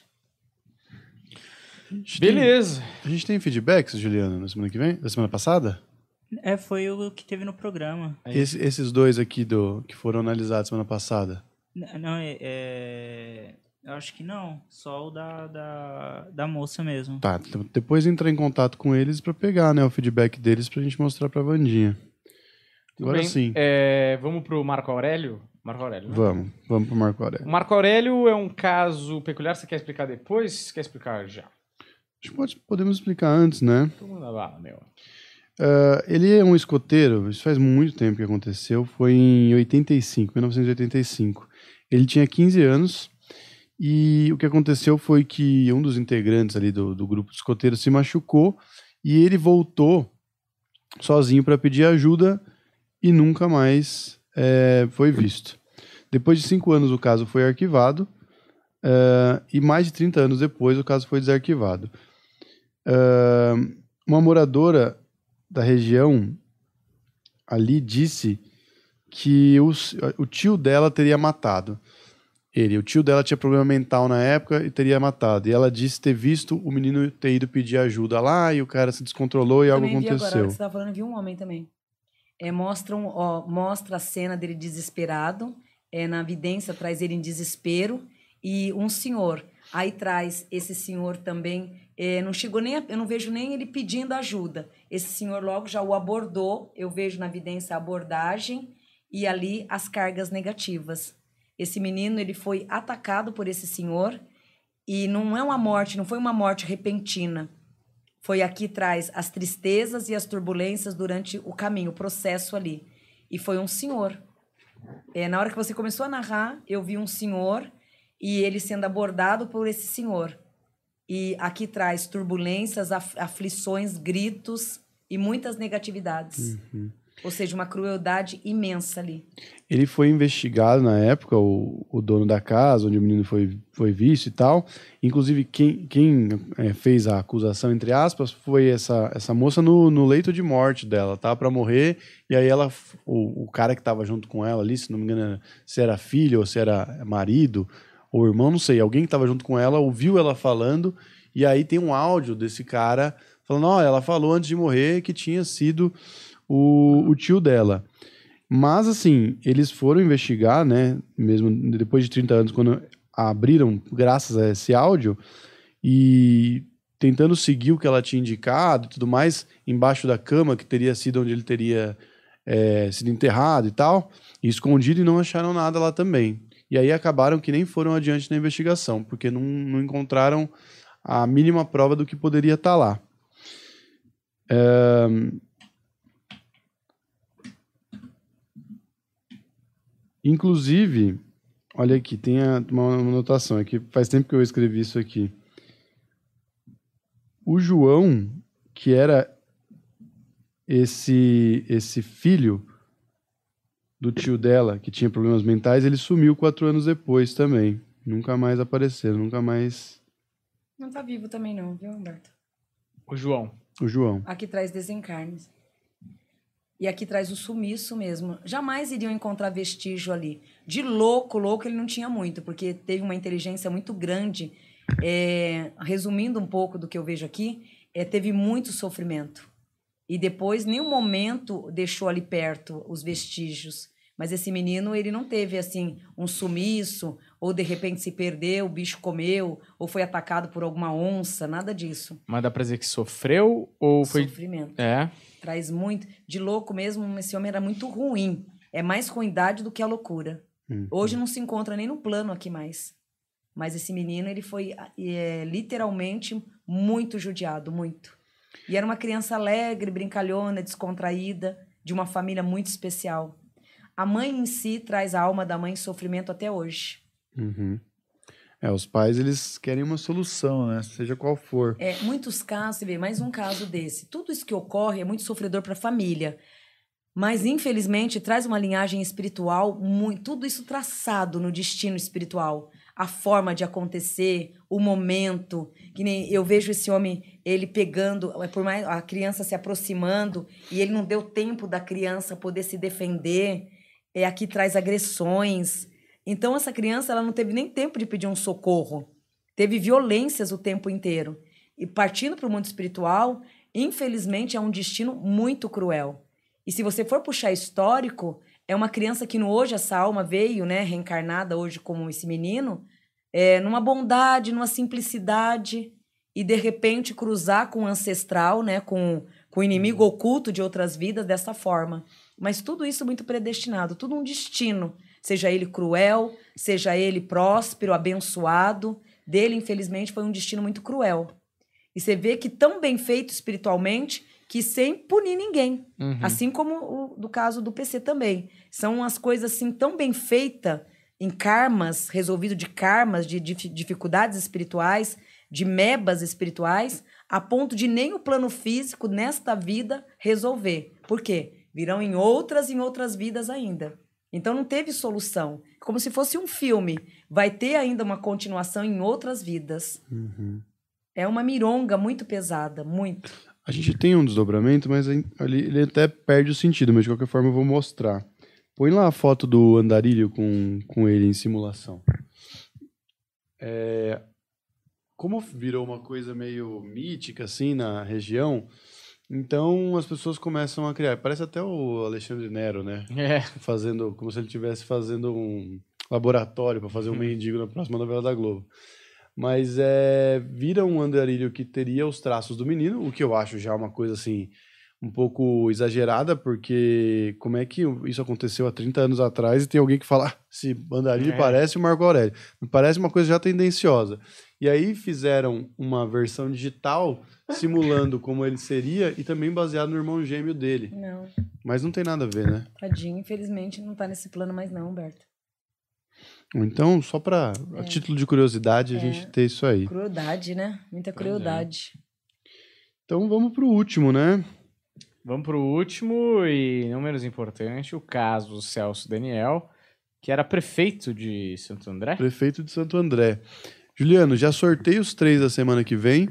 Speaker 1: Beleza.
Speaker 3: Tem, a gente tem feedbacks, Juliana, na semana que vem? Da semana passada?
Speaker 4: É, foi o que teve no programa.
Speaker 3: Esse, esses dois aqui do que foram analisados semana passada.
Speaker 4: Não, é, é, eu acho que não, só o da, da, da moça mesmo.
Speaker 3: Tá, então depois entrar em contato com eles para pegar né, o feedback deles pra gente mostrar pra Vandinha. Agora
Speaker 1: bem.
Speaker 3: sim.
Speaker 1: É, vamos pro Marco Aurélio? Marco Aurélio, né?
Speaker 3: Vamos, vamos pro Marco Aurélio.
Speaker 1: O Marco Aurélio é um caso peculiar. Você quer explicar depois? Quer explicar já?
Speaker 3: Acho que pode, podemos explicar antes, né?
Speaker 1: Todo mundo bala, meu.
Speaker 3: Uh, ele é um escoteiro, isso faz muito tempo que aconteceu, foi em 85, 1985. Ele tinha 15 anos e o que aconteceu foi que um dos integrantes ali do, do grupo de escoteiros se machucou e ele voltou sozinho para pedir ajuda e nunca mais é, foi visto. Depois de cinco anos, o caso foi arquivado uh, e mais de 30 anos depois, o caso foi desarquivado. Uh, uma moradora da região ali disse que o, o tio dela teria matado ele. O tio dela tinha problema mental na época e teria matado. E ela disse ter visto o menino ter ido pedir ajuda lá e o cara se descontrolou e algo
Speaker 2: vi
Speaker 3: aconteceu.
Speaker 2: Agora, você tava falando, vi um homem também. É, mostram, ó, mostra a cena dele desesperado. É, na evidência traz ele em desespero e um senhor. Aí traz esse senhor também. É, não chegou nem, a, eu não vejo nem ele pedindo ajuda. Esse senhor logo já o abordou. Eu vejo na evidência a abordagem e ali as cargas negativas. Esse menino ele foi atacado por esse senhor e não é uma morte, não foi uma morte repentina. Foi aqui traz as tristezas e as turbulências durante o caminho, o processo ali. E foi um senhor. É, na hora que você começou a narrar, eu vi um senhor e ele sendo abordado por esse senhor. E aqui traz turbulências, aflições, gritos e muitas negatividades.
Speaker 3: Uhum.
Speaker 2: Ou seja, uma crueldade imensa ali.
Speaker 3: Ele foi investigado na época, o, o dono da casa, onde o menino foi, foi visto e tal. Inclusive, quem, quem é, fez a acusação, entre aspas, foi essa, essa moça no, no leito de morte dela, tá? para morrer. E aí ela, o, o cara que estava junto com ela ali, se não me engano, se era filho ou se era marido ou irmão, não sei. Alguém que estava junto com ela ouviu ela falando. E aí tem um áudio desse cara falando: ó, ela falou antes de morrer que tinha sido o, o tio dela. Mas, assim, eles foram investigar, né? Mesmo depois de 30 anos, quando abriram, graças a esse áudio, e tentando seguir o que ela tinha indicado e tudo mais, embaixo da cama, que teria sido onde ele teria é, sido enterrado e tal, e escondido e não acharam nada lá também. E aí acabaram que nem foram adiante na investigação, porque não, não encontraram a mínima prova do que poderia estar lá. É... Inclusive, olha aqui, tem uma anotação aqui, faz tempo que eu escrevi isso aqui. O João, que era esse esse filho do tio dela, que tinha problemas mentais, ele sumiu quatro anos depois também. Nunca mais apareceu, nunca mais.
Speaker 2: Não tá vivo também, não, viu, Humberto?
Speaker 1: O João.
Speaker 3: O João.
Speaker 2: Aqui traz desencarnes. E aqui traz o sumiço mesmo. Jamais iriam encontrar vestígio ali. De louco, louco, ele não tinha muito, porque teve uma inteligência muito grande. É, resumindo um pouco do que eu vejo aqui, é, teve muito sofrimento. E depois, nenhum momento deixou ali perto os vestígios. Mas esse menino, ele não teve, assim, um sumiço, ou de repente se perdeu, o bicho comeu, ou foi atacado por alguma onça, nada disso.
Speaker 1: Mas dá pra dizer que sofreu ou foi.
Speaker 2: Sofrimento.
Speaker 1: É.
Speaker 2: Traz muito. De louco mesmo, esse homem era muito ruim. É mais ruindade do que a loucura.
Speaker 3: Hum.
Speaker 2: Hoje não se encontra nem no plano aqui mais. Mas esse menino, ele foi é, literalmente muito judiado, muito. E era uma criança alegre, brincalhona, descontraída, de uma família muito especial. A mãe em si traz a alma da mãe em sofrimento até hoje.
Speaker 3: Uhum. É, os pais, eles querem uma solução, né? Seja qual for.
Speaker 2: É, muitos casos, você vê, mais um caso desse. Tudo isso que ocorre é muito sofredor para a família. Mas, infelizmente, traz uma linhagem espiritual, muito, tudo isso traçado no destino espiritual. A forma de acontecer, o momento. Que nem eu vejo esse homem, ele pegando, é por mais a criança se aproximando, e ele não deu tempo da criança poder se defender. É, aqui traz agressões. Então, essa criança ela não teve nem tempo de pedir um socorro. Teve violências o tempo inteiro. E partindo para o mundo espiritual, infelizmente é um destino muito cruel. E se você for puxar histórico, é uma criança que no hoje essa alma veio, né, reencarnada hoje como esse menino, é, numa bondade, numa simplicidade, e de repente cruzar com o ancestral, né, com, com o inimigo oculto de outras vidas dessa forma. Mas tudo isso muito predestinado, tudo um destino seja ele cruel, seja ele próspero, abençoado. Dele, infelizmente, foi um destino muito cruel. E você vê que tão bem feito espiritualmente que sem punir ninguém.
Speaker 1: Uhum.
Speaker 2: Assim como o do caso do PC também. São as coisas assim tão bem feitas em karmas, resolvido de karmas, de, de dificuldades espirituais, de mebas espirituais, a ponto de nem o plano físico nesta vida resolver. Por quê? Virão em outras em outras vidas ainda. Então não teve solução. Como se fosse um filme. Vai ter ainda uma continuação em outras vidas.
Speaker 3: Uhum.
Speaker 2: É uma mironga muito pesada, muito.
Speaker 3: A gente tem um desdobramento, mas ele, ele até perde o sentido, mas de qualquer forma eu vou mostrar. Põe lá a foto do andarilho com, com ele em simulação. É, como virou uma coisa meio mítica assim na região, então as pessoas começam a criar. Parece até o Alexandre Nero, né?
Speaker 1: É.
Speaker 3: Fazendo como se ele estivesse fazendo um laboratório para fazer um mendigo na próxima novela da Globo. Mas é, vira um andarilho que teria os traços do menino, o que eu acho já uma coisa assim um pouco exagerada, porque como é que isso aconteceu há 30 anos atrás e tem alguém que fala, ah, esse andarilho
Speaker 1: É.
Speaker 3: parece o Marco Aurélio. Parece uma coisa já tendenciosa. E aí fizeram uma versão digital simulando como ele seria e também baseado no irmão gêmeo dele.
Speaker 2: Não,
Speaker 3: Mas não tem nada a ver, né?
Speaker 2: tadinho, infelizmente não tá nesse plano mais não, Humberto.
Speaker 3: Então, só para a título de curiosidade, a
Speaker 2: É.
Speaker 3: gente ter isso aí.
Speaker 2: Crueldade, né? Muita crueldade.
Speaker 3: Então vamos pro último, né?
Speaker 1: Vamos pro último e não menos importante, o caso Celso Daniel, que era prefeito de Santo André.
Speaker 3: Prefeito de Santo André. Juliano, já sorteio os três da semana que vem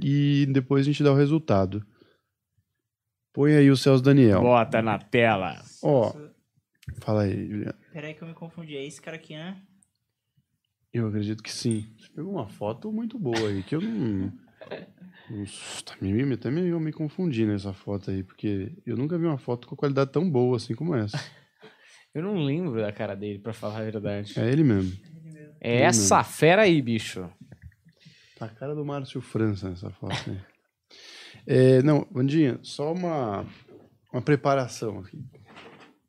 Speaker 3: e depois a gente dá o resultado. Põe aí o Celso Daniel.
Speaker 1: Bota na tela.
Speaker 3: Ó, fala aí, Juliano.
Speaker 4: Peraí que eu me confundi. É esse cara aqui, né?
Speaker 3: Eu acredito que sim. Você pegou uma foto muito boa aí, que eu não. Nossa, tá me, me- até me, eu me confundi nessa foto aí, porque eu nunca vi uma foto com qualidade tão boa assim como essa.
Speaker 1: Eu não lembro da cara dele, pra falar a verdade.
Speaker 3: É ele mesmo.
Speaker 1: É essa fera aí, bicho.
Speaker 3: Tá a cara do Márcio França nessa foto aí. É, não, Vandinha, só uma, uma preparação aqui.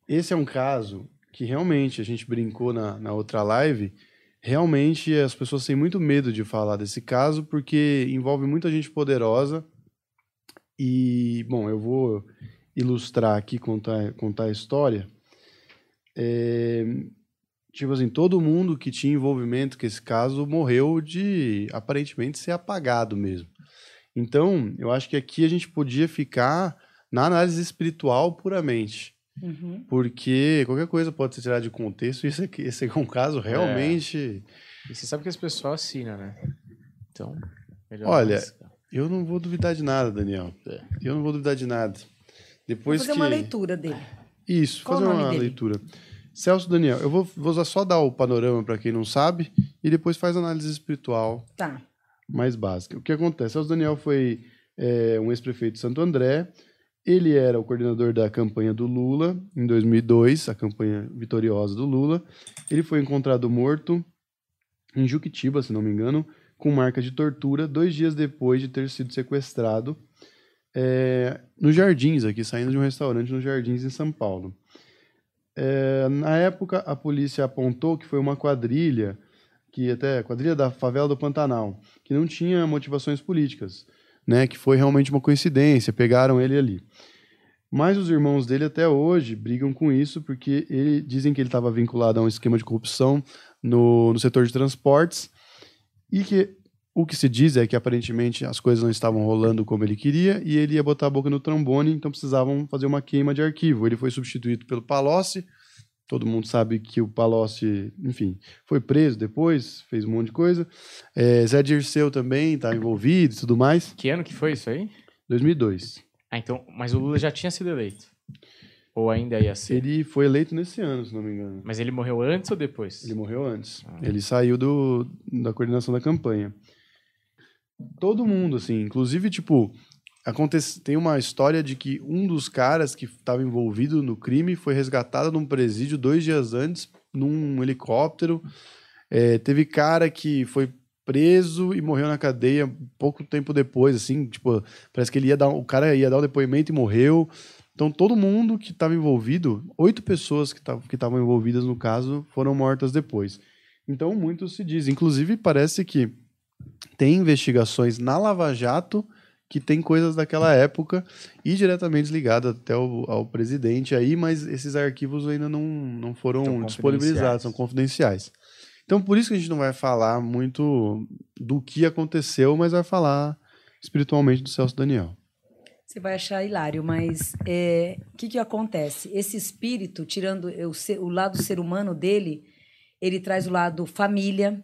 Speaker 3: esse é um caso que realmente a gente brincou na, na outra live. Realmente as pessoas têm muito medo de falar desse caso porque envolve muita gente poderosa. E, bom, eu vou ilustrar aqui, contar, contar a história. É, tipo assim, todo mundo que tinha envolvimento com esse caso morreu de aparentemente ser apagado mesmo. Então, eu acho que aqui a gente podia ficar na análise espiritual puramente.
Speaker 2: Uhum.
Speaker 3: Porque qualquer coisa pode ser tirada de contexto, e esse aqui, esse aqui é um caso realmente.
Speaker 1: E você sabe que as pessoas assinam, né? Então, melhor
Speaker 3: Olha,
Speaker 1: arriscar.
Speaker 3: Eu não vou duvidar de nada, Daniel.
Speaker 1: É.
Speaker 3: Eu não vou duvidar de nada. Depois
Speaker 2: Vou fazer
Speaker 3: que...
Speaker 2: uma leitura dele.
Speaker 3: Isso,
Speaker 2: Qual
Speaker 3: fazer
Speaker 2: o nome
Speaker 3: uma
Speaker 2: dele?
Speaker 3: leitura. Celso Daniel, eu vou, vou usar- só dar o panorama para quem não sabe e depois faz análise espiritual
Speaker 2: Tá.
Speaker 3: mais básica. O que acontece? Celso Daniel foi é, um ex-prefeito de Santo André. Ele era o coordenador da campanha do Lula em 2002, a campanha vitoriosa do Lula. Ele foi encontrado morto em Juquitiba, se não me engano, com marca de tortura, dois dias depois de ter sido sequestrado é, nos Jardins, aqui, saindo de um restaurante nos Jardins, em São Paulo. É, na época, a polícia apontou que foi uma quadrilha, que até quadrilha da favela do Pantanal, que não tinha motivações políticas, né? Que foi realmente uma coincidência, pegaram ele ali. Mas os irmãos dele até hoje brigam com isso porque ele, dizem que ele estava vinculado a um esquema de corrupção no, no setor de transportes e que o que se diz é que aparentemente as coisas não estavam rolando como ele queria e ele ia botar a boca no trombone, então precisavam fazer uma queima de arquivo. Ele foi substituído pelo Palocci. Todo mundo sabe que o Palocci, enfim, foi preso depois, fez um monte de coisa. É, Zé Dirceu também está envolvido e tudo mais.
Speaker 1: Que ano que foi isso aí?
Speaker 3: 2002.
Speaker 1: Ah, então, mas o Lula já tinha sido eleito. Ou ainda ia ser.
Speaker 3: Ele foi eleito nesse ano, se não me engano.
Speaker 1: Mas ele morreu antes ou depois?
Speaker 3: Ele morreu antes. Ele saiu do, da coordenação da campanha. Todo mundo, assim, inclusive, tipo, acontece, tem uma história de que um dos caras que estava envolvido no crime foi resgatado num presídio dois dias antes, num helicóptero. É, teve cara que foi preso e morreu na cadeia pouco tempo depois, assim, tipo, parece que ele ia dar, o cara ia dar o depoimento e morreu. Então, todo mundo que estava envolvido, oito pessoas que estavam envolvidas no caso, foram mortas depois. Então, muito se diz. Inclusive, parece que tem investigações na Lava Jato que tem coisas daquela época e diretamente ligadas até ao, ao presidente aí, mas esses arquivos ainda não, não foram disponibilizados, são confidenciais. Então, por isso que a gente não vai falar muito do que aconteceu, mas vai falar espiritualmente do Celso Daniel.
Speaker 2: Você vai achar hilário, mas é, o que, que acontece? Esse espírito, tirando o, ser- o lado ser humano dele, ele traz o lado família,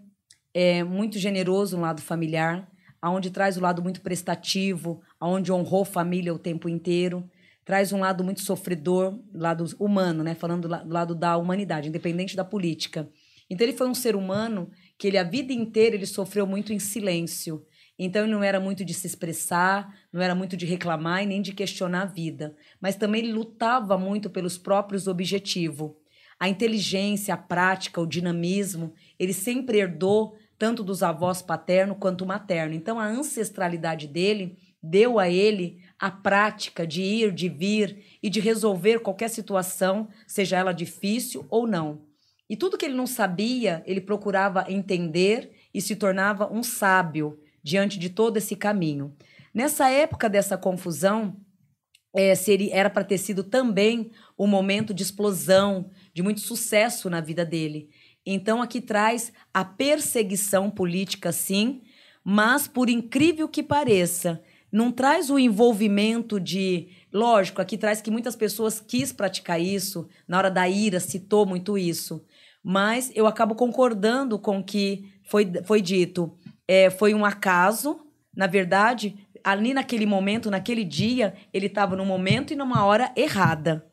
Speaker 2: é muito generoso no lado familiar, aonde traz o lado muito prestativo, aonde honrou família o tempo inteiro, traz um lado muito sofredor, lado humano, né? Falando do la- do lado da humanidade, independente da política. Então ele foi um ser humano que ele a vida inteira ele sofreu muito em silêncio. Então ele não era muito de se expressar, não era muito de reclamar e nem de questionar a vida, mas também ele lutava muito pelos próprios objetivos. A inteligência, a prática, o dinamismo, ele sempre herdou tanto dos avós paterno quanto materno. Então a ancestralidade dele deu a ele a prática de ir, de vir e de resolver qualquer situação, seja ela difícil ou não. E tudo que ele não sabia, ele procurava entender e se tornava um sábio diante de todo esse caminho. Nessa época dessa confusão, é, seria, era para ter sido também um momento de explosão, de muito sucesso na vida dele. Então aqui traz a perseguição política, sim, mas por incrível que pareça, não traz o envolvimento de. Lógico, aqui traz que muitas pessoas quis praticar isso, na hora da ira citou muito isso. Mas eu acabo concordando com o que foi, foi dito. É, foi um acaso, na verdade, ali naquele momento, naquele dia, ele estava num momento e numa hora errada.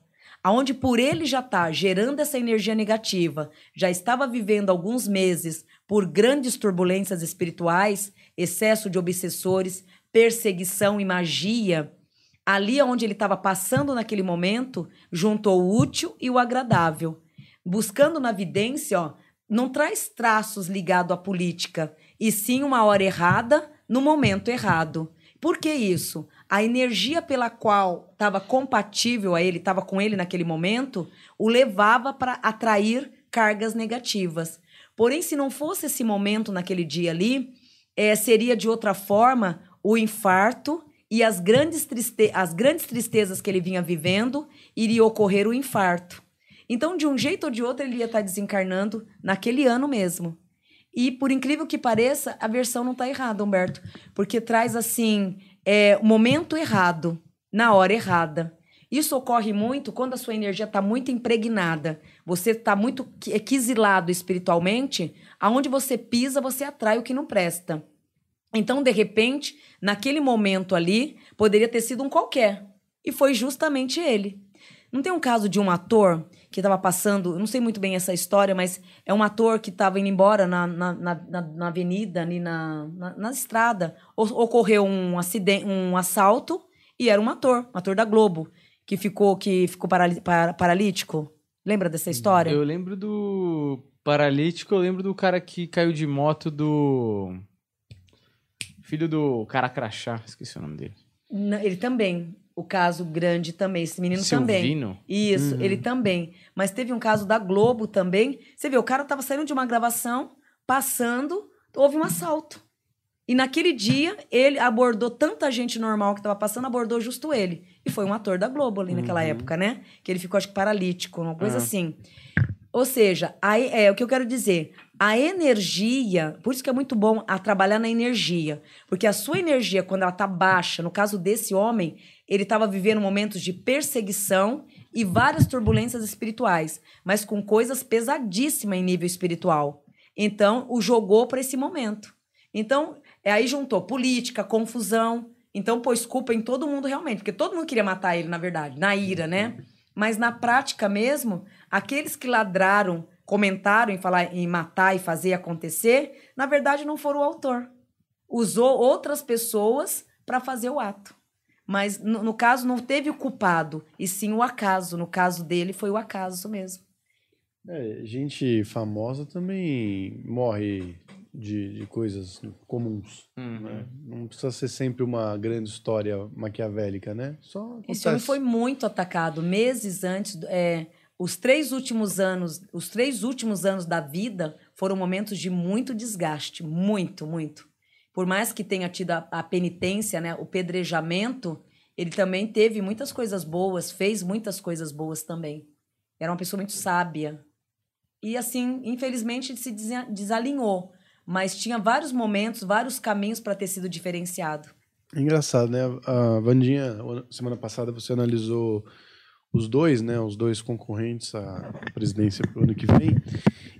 Speaker 2: Aonde por ele já está gerando essa energia negativa, já estava vivendo alguns meses por grandes turbulências espirituais, excesso de obsessores, perseguição e magia, ali onde ele estava passando naquele momento, juntou o útil e o agradável. Buscando na vidência, ó, não traz traços ligados à política, e sim uma hora errada no momento errado. Por que isso? A energia pela qual estava compatível a ele, estava com ele naquele momento, o levava para atrair cargas negativas. Porém, se não fosse esse momento naquele dia ali, é, seria de outra forma o infarto e as grandes, triste as grandes tristezas que ele vinha vivendo, iria ocorrer o infarto. Então, de um jeito ou de outro, ele ia estar tá desencarnando naquele ano mesmo. E, por incrível que pareça, a versão não está errada, Humberto. Porque traz, assim, é, momento errado, na hora errada. Isso ocorre muito quando a sua energia está muito impregnada. Você está muito quisilado espiritualmente. Aonde você pisa, você atrai o que não presta. Então, de repente, naquele momento ali, poderia ter sido um qualquer. E foi justamente ele. Não tem um caso de um ator que estava passando, não sei muito bem essa história, mas é um ator que estava indo embora na, na, na, na avenida, ali na, na, na estrada. O, ocorreu um acidente, um assalto, e era um ator, um ator da Globo, que ficou, que ficou parali, par, paralítico. Lembra dessa história?
Speaker 1: Eu lembro do paralítico, eu lembro do cara que caiu de moto do. Filho do cara crachá, esqueci o nome dele.
Speaker 2: Ele também o caso grande também, esse menino
Speaker 1: Silvino?
Speaker 2: também. Isso, uhum. ele também. Mas teve um caso da Globo também. Você vê, o cara tava saindo de uma gravação, passando, houve um assalto. E naquele dia, ele abordou tanta gente normal que estava passando, abordou justo ele. E foi um ator da Globo ali naquela uhum. época, né? Que ele ficou, acho que, paralítico, uma coisa uhum. assim. Ou seja, aí é o que eu quero dizer. A energia, por isso que é muito bom a trabalhar na energia. Porque a sua energia, quando ela tá baixa, no caso desse homem, ele estava vivendo momentos de perseguição e várias turbulências espirituais, mas com coisas pesadíssimas em nível espiritual. Então, o jogou para esse momento. Então, é aí juntou política, confusão. Então, pôs culpa em todo mundo realmente, porque todo mundo queria matar ele, na verdade, na ira, né? Mas na prática mesmo, aqueles que ladraram, comentaram em falar em matar e fazer acontecer, na verdade não foram o autor. Usou outras pessoas para fazer o ato. Mas no, no, caso não teve o culpado, e sim o acaso. No caso dele foi o acaso mesmo.
Speaker 3: É, gente famosa também morre de, de coisas comuns. Uhum. Né? Não precisa ser sempre uma grande história maquiavélica, né? Só acontece.
Speaker 2: Esse homem foi muito atacado. Meses antes, é, os três últimos anos, os três últimos anos da vida foram momentos de muito desgaste, muito, muito por mais que tenha tido a, a penitência, né, o pedrejamento, ele também teve muitas coisas boas, fez muitas coisas boas também. Era uma pessoa muito sábia. E assim, infelizmente, ele se desalinhou. Mas tinha vários momentos, vários caminhos para ter sido diferenciado.
Speaker 3: É engraçado, né? A Vandinha, semana passada você analisou os dois, né? Os dois concorrentes à presidência para o ano que vem.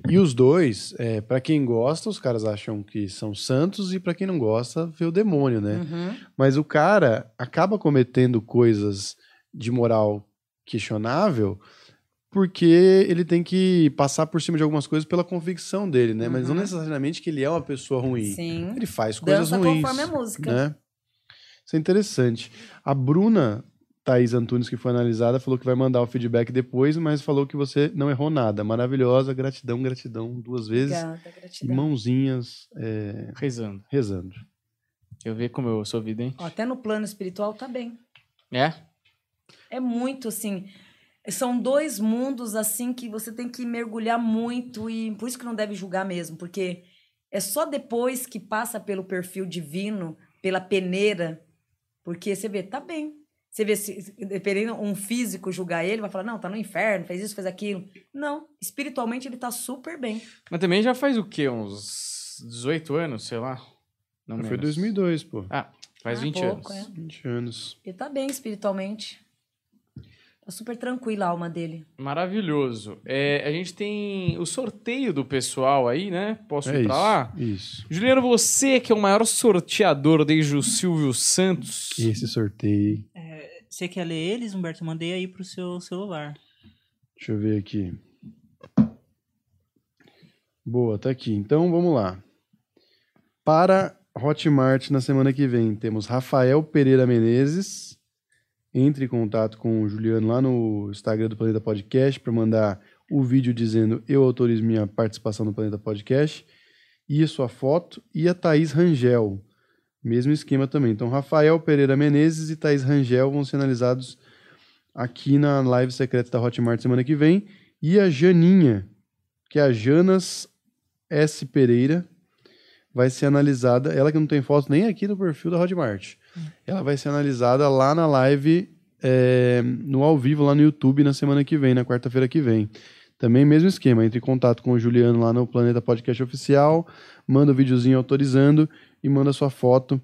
Speaker 3: E os dois, é, para quem gosta, os caras acham que são santos e para quem não gosta, vê o demônio, né? Uhum. Mas o cara acaba cometendo coisas de moral questionável porque ele tem que passar por cima de algumas coisas pela convicção dele, né? Uhum. Mas não uhum. necessariamente que ele é uma pessoa ruim.
Speaker 2: Sim.
Speaker 3: Ele faz coisas Dança ruins.
Speaker 2: conforme a música.
Speaker 3: Né? Isso é interessante. A Bruna Thaís Antunes, que foi analisada, falou que vai mandar o feedback depois, mas falou que você não errou nada. Maravilhosa, gratidão, gratidão, duas vezes.
Speaker 2: Obrigada, gratidão.
Speaker 3: E mãozinhas é...
Speaker 1: rezando.
Speaker 3: Rezando.
Speaker 1: Eu ver como eu sou vidente.
Speaker 2: Até no plano espiritual tá bem.
Speaker 1: É?
Speaker 2: É muito, assim. São dois mundos, assim, que você tem que mergulhar muito e por isso que não deve julgar mesmo, porque é só depois que passa pelo perfil divino, pela peneira, porque você vê, tá bem, você vê, se, dependendo um físico julgar ele, vai falar, não, tá no inferno, fez isso, fez aquilo. Não, espiritualmente ele tá super bem.
Speaker 1: Mas também já faz o quê? Uns 18 anos, sei lá?
Speaker 3: Não Foi 2002, pô.
Speaker 1: Ah, faz ah, 20 pouco,
Speaker 3: anos. É. 20 anos.
Speaker 2: Ele tá bem espiritualmente. Tá super tranquila a alma dele.
Speaker 1: Maravilhoso. É, a gente tem o sorteio do pessoal aí, né? Posso
Speaker 3: é
Speaker 1: ir pra
Speaker 3: isso,
Speaker 1: lá?
Speaker 3: Isso.
Speaker 1: Juliano, você que é o maior sorteador desde o Silvio Santos.
Speaker 3: Esse sorteio.
Speaker 4: Você quer ler eles, Humberto? Mandei aí pro seu celular.
Speaker 3: Deixa eu ver aqui. Boa, tá aqui. Então vamos lá. Para Hotmart na semana que vem, temos Rafael Pereira Menezes entre em contato com o Juliano lá no Instagram do Planeta Podcast para mandar o vídeo dizendo eu autorizo minha participação no Planeta Podcast e a sua foto e a Thaís Rangel Mesmo esquema também. Então, Rafael Pereira Menezes e Thaís Rangel vão ser analisados aqui na live secreta da Hotmart semana que vem. E a Janinha, que é a Janas S. Pereira, vai ser analisada. Ela que não tem foto nem aqui no perfil da Hotmart. Ela vai ser analisada lá na live, é, no ao vivo, lá no YouTube, na semana que vem, na quarta-feira que vem. Também mesmo esquema, entre em contato com o Juliano lá no Planeta Podcast Oficial, manda o videozinho autorizando e manda sua foto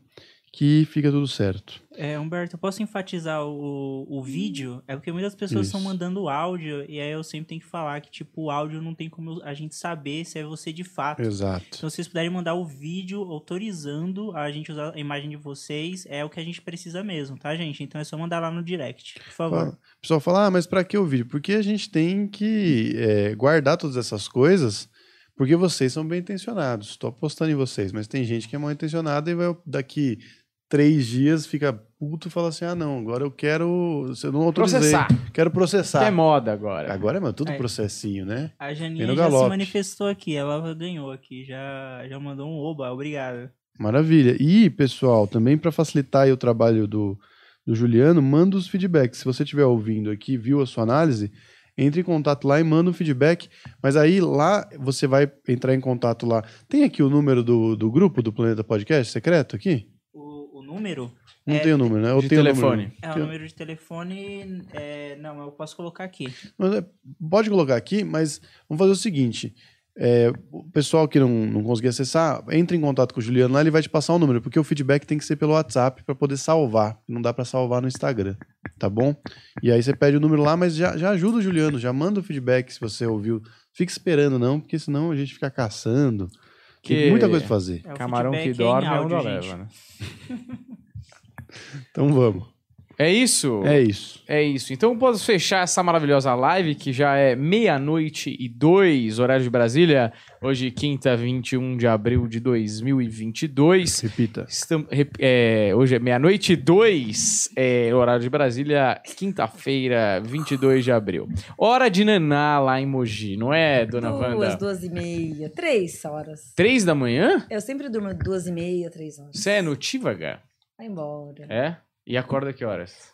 Speaker 3: que fica tudo certo.
Speaker 4: É, Humberto, eu posso enfatizar o, o vídeo? É porque muitas pessoas estão mandando áudio e aí eu sempre tenho que falar que, tipo, o áudio não tem como a gente saber se é você de fato.
Speaker 3: Exato.
Speaker 4: Então, se vocês puderem mandar o vídeo autorizando a gente usar a imagem de vocês, é o que a gente precisa mesmo, tá, gente? Então é só mandar lá no direct, por favor.
Speaker 3: Fala- O pessoal fala, ah, mas pra que o vídeo? Porque a gente tem que é, guardar todas essas coisas, porque vocês são bem intencionados. Estou apostando em vocês, mas tem gente que é mal intencionada e vai daqui três dias fica puto e fala assim: ah, não, agora eu quero. Eu não autorizei.
Speaker 1: Processar.
Speaker 3: Quero
Speaker 1: Que
Speaker 3: processar.
Speaker 1: é moda agora.
Speaker 3: Agora é mano, tudo
Speaker 4: É.
Speaker 3: processinho, né?
Speaker 4: A
Speaker 3: no
Speaker 4: já se manifestou aqui, ela ganhou aqui, já, já mandou um oba, obrigado.
Speaker 3: Maravilha. E, pessoal, também para facilitar aí o trabalho do, do Juliano, manda os feedbacks. Se você estiver ouvindo aqui, viu a sua análise, entre em contato lá e manda um feedback. Mas aí lá você vai entrar em contato lá. Tem aqui o número do, do grupo do Planeta Podcast secreto aqui?
Speaker 4: O, o número
Speaker 3: Não
Speaker 4: É,
Speaker 3: tem o número, né? Eu
Speaker 1: de
Speaker 3: tenho o
Speaker 1: telefone.
Speaker 3: número.
Speaker 4: é o número de telefone. É, não, eu posso colocar aqui.
Speaker 3: Mas, é, pode colocar aqui, mas vamos fazer o seguinte. É, o pessoal que não, não conseguir acessar, entre em contato com o Juliano lá, ele vai te passar o número, porque o feedback tem que ser pelo WhatsApp para poder salvar. Não dá para salvar no Instagram, tá bom? E aí você pede o número lá, mas já, já ajuda o Juliano, já manda o feedback se você ouviu. Fica esperando, não, porque senão a gente fica caçando. Tem
Speaker 1: Que-
Speaker 3: muita coisa pra fazer.
Speaker 4: É,
Speaker 1: Camarão que dorme é
Speaker 4: gente.
Speaker 1: leva, né?
Speaker 3: Então vamos.
Speaker 1: É isso?
Speaker 3: É isso.
Speaker 1: É isso. Então posso fechar essa maravilhosa live, que já é meia-noite e dois, horário de Brasília. Hoje, quinta, 21 de abril de 2022.
Speaker 3: Repita.
Speaker 1: Estam- rep- é, hoje é meia-noite e dois, é, horário de Brasília, quinta-feira, 22 de abril. Hora de naná lá em Mogi, não é, dona
Speaker 2: Duas,
Speaker 1: Wanda?
Speaker 2: duas e meia, três horas.
Speaker 1: Três da manhã?
Speaker 2: Eu sempre durmo duas e meia, três horas.
Speaker 1: Você é notívaga?
Speaker 2: Vai embora.
Speaker 1: É? E acorda que horas?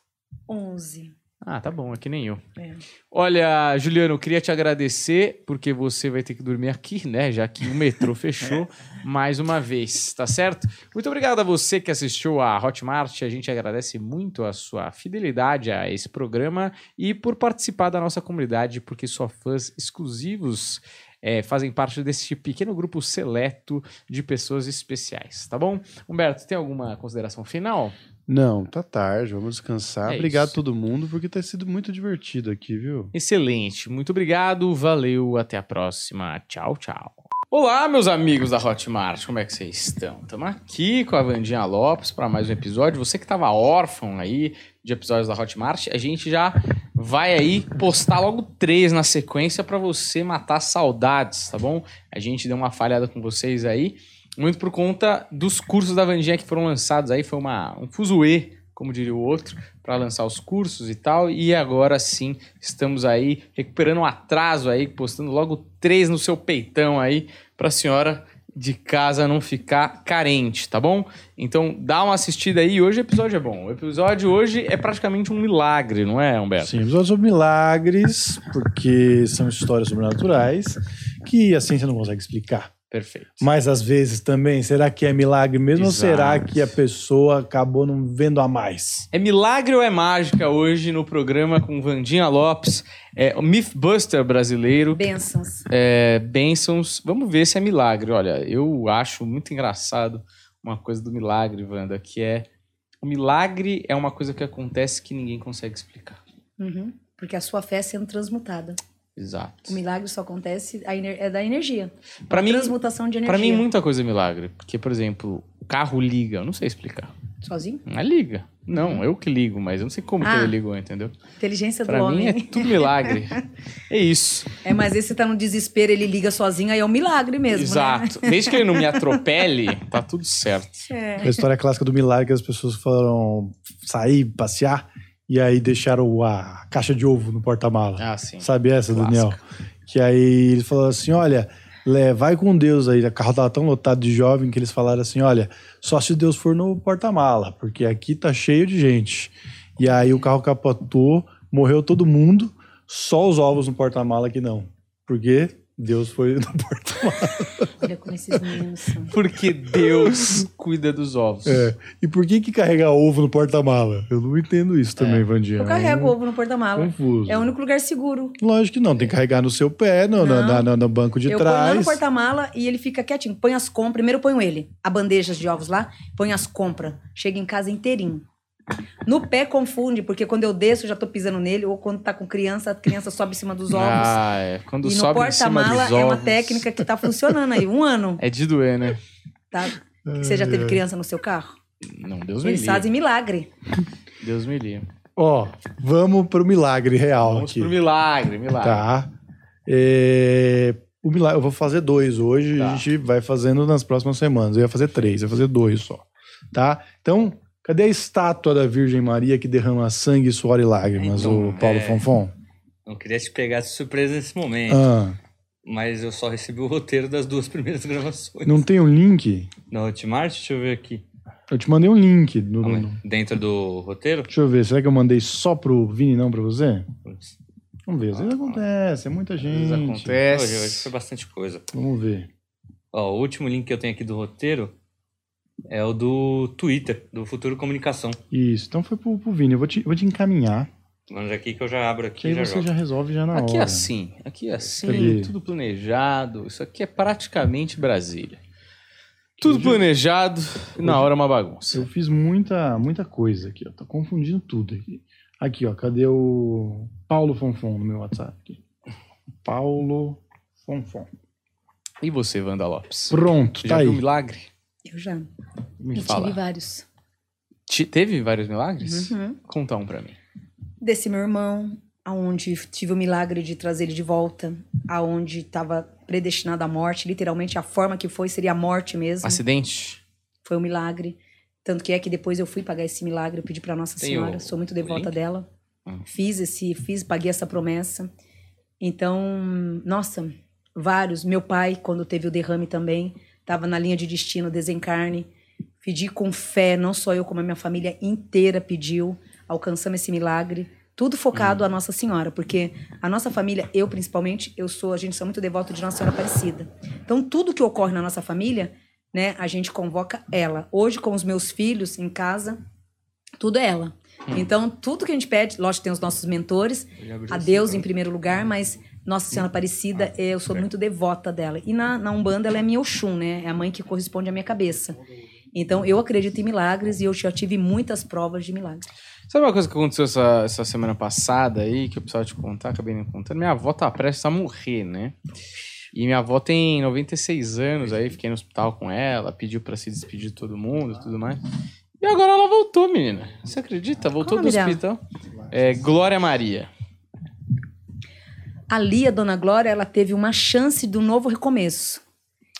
Speaker 2: Onze.
Speaker 1: Ah, tá bom, é que nem eu.
Speaker 2: É.
Speaker 1: Olha, Juliano, eu queria te agradecer, porque você vai ter que dormir aqui, né? Já que o metrô fechou mais uma vez, tá certo? Muito obrigado a você que assistiu a Hotmart. A gente agradece muito a sua fidelidade a esse programa e por participar da nossa comunidade, porque só fãs exclusivos é, fazem parte desse pequeno grupo seleto de pessoas especiais, tá bom? Humberto, tem alguma consideração final?
Speaker 3: Não, tá tarde, vamos descansar.
Speaker 1: É
Speaker 3: Obrigado
Speaker 1: isso.
Speaker 3: a todo mundo, porque tá sido muito divertido aqui, viu?
Speaker 1: Excelente, muito obrigado, valeu, até a próxima, tchau, tchau. Olá, meus amigos da Hotmart, como é que vocês estão? Estamos aqui com a Vandinha Lopes para mais um episódio. Você que estava órfão aí de episódios da Hotmart, a gente já vai aí postar logo três na sequência para você matar saudades, tá bom? A gente deu uma falhada com vocês aí, muito por conta dos cursos da Vandinha que foram lançados aí, foi uma, um fuzuê, como diria o outro, para lançar os cursos e tal, e agora sim estamos aí recuperando um atraso aí, postando logo três no seu peitão aí, para a senhora de casa não ficar carente, tá bom? Então dá uma assistida aí, hoje o episódio é bom. O episódio hoje é praticamente um milagre, não é, Humberto?
Speaker 5: Sim, episódios sobre milagres, porque são histórias sobrenaturais que a ciência não consegue explicar.
Speaker 1: Perfeito.
Speaker 5: Mas às vezes também, será que é milagre mesmo ou
Speaker 1: Exato.
Speaker 5: será que a pessoa acabou não vendo a mais?
Speaker 1: É milagre ou é mágica hoje no programa com Vandinha Lopes, é o Mythbuster brasileiro,
Speaker 2: Bênçãos.
Speaker 1: é, bênçãos. Vamos ver se é milagre. Olha, eu acho muito engraçado uma coisa do milagre, Wanda, que é o milagre é uma coisa que acontece que ninguém consegue explicar.
Speaker 2: Uhum. Porque a sua fé sendo transmutada.
Speaker 1: Exato.
Speaker 2: O milagre só acontece, é da energia.
Speaker 1: Para mim,
Speaker 2: Transmutação de energia.
Speaker 1: para mim muita coisa é milagre, porque por exemplo, o carro liga, eu não sei explicar.
Speaker 2: Sozinho?
Speaker 1: Não é liga. Não, eu que ligo, mas eu não sei como que
Speaker 2: Ah.
Speaker 1: ele ligou, entendeu?
Speaker 2: Inteligência do
Speaker 1: Pra
Speaker 2: homem.
Speaker 1: mim é tudo milagre. é isso.
Speaker 2: É, mas esse tá no desespero, ele liga sozinho, aí é um milagre mesmo,
Speaker 1: Exato. Desde que ele não me atropele, tá tudo certo.
Speaker 2: né?
Speaker 5: A história clássica do milagre que as pessoas foram sair, passear, e aí deixaram a caixa de ovo no porta-mala.
Speaker 1: Ah, sim.
Speaker 5: Sabe essa,
Speaker 1: Clássica.
Speaker 5: Daniel? Que aí ele falou assim: olha,
Speaker 3: vai com Deus aí. O carro tava tão lotado de jovem que eles falaram assim: olha, só se Deus for no porta-mala, porque aqui tá cheio de gente. E aí o carro capotou, morreu todo mundo, só os ovos no porta-mala que não. Porque Deus foi no porta-mala.
Speaker 2: Olha como esses meninos são.
Speaker 1: Porque Deus cuida dos ovos.
Speaker 3: É. E por que que carregar ovo no porta-mala? Eu não entendo isso também, Vandinha.
Speaker 2: Eu carrego o ovo no porta-mala.
Speaker 3: Confuso.
Speaker 2: É o único lugar seguro.
Speaker 3: Lógico que não, tem que carregar no seu pé, no, no-
Speaker 2: Não.
Speaker 3: na- no- no banco de
Speaker 2: eu ponho lá no
Speaker 3: trás.
Speaker 2: porta-mala e ele fica quietinho. Põe as compras. Primeiro eu ponho ele. A bandeja de ovos lá. Põe as compras. Chega em casa inteirinho. No pé confunde, porque quando eu desço, eu já tô pisando nele. Ou quando tá com criança, a criança sobe em cima dos ovos.
Speaker 1: Ah, é. Quando
Speaker 2: e no
Speaker 1: sobe em cima
Speaker 2: porta-mala é uma técnica que tá funcionando aí. Um ano,
Speaker 1: É de doer, né?
Speaker 2: tá? Você já teve criança no seu carro?
Speaker 1: Não, Deus me
Speaker 2: Eles
Speaker 1: livre.
Speaker 2: fazem milagre.
Speaker 1: Deus me livre.
Speaker 3: Ó, vamos pro milagre real
Speaker 1: Vamos
Speaker 3: aqui.
Speaker 1: pro milagre, milagre.
Speaker 3: Tá. É, o milagre, eu vou fazer dois hoje
Speaker 1: Tá.
Speaker 3: a gente vai fazendo nas próximas semanas. Eu ia fazer três, eu ia fazer dois só. Tá? Então, cadê a estátua da Virgem Maria que derrama sangue, suor e lágrimas,
Speaker 6: Então,
Speaker 3: o Paulo
Speaker 6: é-
Speaker 3: Fonfon?
Speaker 6: Não queria te pegar de surpresa nesse momento,
Speaker 3: Ah,
Speaker 6: mas eu só recebi o roteiro das duas primeiras gravações.
Speaker 3: não tem um link?
Speaker 6: Na Hotmart, deixa eu ver aqui.
Speaker 3: Eu te mandei um link. no- no-
Speaker 6: Dentro do roteiro?
Speaker 3: Deixa eu ver, será que eu mandei só pro Vini não pra você?
Speaker 6: Putz,
Speaker 3: Vamos ver, às vezes acontece, é muita
Speaker 1: Às
Speaker 3: gente.
Speaker 1: vezes
Speaker 6: Hoje,
Speaker 1: acontece.
Speaker 6: hoje foi bastante coisa.
Speaker 3: Vamos ver.
Speaker 6: Ó, o último link que eu tenho aqui do roteiro é o do Twitter, do Futuro Comunicação.
Speaker 3: Isso, então foi pro, pro Vini. Eu vou te, eu vou te encaminhar,
Speaker 6: Vamos aqui que eu já abro aqui
Speaker 3: que
Speaker 6: e
Speaker 3: aí
Speaker 6: já
Speaker 3: você
Speaker 6: jogo.
Speaker 3: já resolve já na
Speaker 1: Aqui é
Speaker 3: hora.
Speaker 1: assim, aqui é assim,
Speaker 3: Cadê?
Speaker 1: tudo planejado. Isso aqui é praticamente Brasília. Tudo planejado, e na hora é uma bagunça.
Speaker 3: Eu fiz muita, muita coisa aqui, ó. Tô confundindo tudo aqui. Aqui, ó. Cadê o Paulo Fonfon no meu WhatsApp? Aqui. Paulo Fonfon.
Speaker 1: E você, Wanda Lopes?
Speaker 3: Pronto,
Speaker 1: Já
Speaker 3: tá
Speaker 1: viu
Speaker 3: aí.
Speaker 1: um milagre?
Speaker 2: Eu já.
Speaker 1: Me
Speaker 2: e
Speaker 1: fala.
Speaker 2: tive vários.
Speaker 1: Ti- Teve vários milagres?
Speaker 2: Uhum.
Speaker 1: Conta um pra mim.
Speaker 2: Desse meu irmão, aonde tive o milagre de trazer ele de volta, aonde estava predestinado à morte, literalmente a forma que foi seria a morte mesmo.
Speaker 1: Acidente?
Speaker 2: Foi um milagre. Tanto que é que depois eu fui pagar esse milagre, eu pedi para Nossa
Speaker 1: Tem
Speaker 2: Senhora,
Speaker 1: o-
Speaker 2: sou muito devota dela.
Speaker 1: Hum.
Speaker 2: Fiz esse, fiz, paguei essa promessa. Então, nossa, vários. Meu pai, quando teve o derrame também, estava na linha de destino, desencarne. Pedi com fé, não só eu, como a minha família inteira pediu. Alcançamos esse milagre. Tudo focado a Nossa Senhora, porque a nossa família, eu principalmente, eu sou, a gente sou muito devoto de Nossa Senhora Aparecida. Então, tudo que ocorre na nossa família, né, a gente convoca ela. Hoje, com os meus filhos em casa, tudo é ela. Então, tudo que a gente pede, lógico, tem os nossos mentores, a Deus em primeiro lugar, mas Nossa Senhora Aparecida, eh, eu sou muito devota dela. E na, na Umbanda, ela é minha Oxum, né? É a mãe que corresponde à minha cabeça. Então, eu acredito em milagres e eu já tive muitas provas de milagres.
Speaker 1: Sabe uma coisa que aconteceu essa, essa semana passada aí, que eu precisava te contar, acabei não contando? Minha avó tá prestes a morrer, né? E minha avó tem 96 anos aí, fiquei no hospital com ela, pediu pra se despedir de todo mundo e tudo mais. E agora ela voltou, menina. Você acredita? Voltou
Speaker 2: Qual o
Speaker 1: do hospital. É Glória Maria.
Speaker 2: Ali, a Dona Glória, ela teve uma chance de um novo recomeço.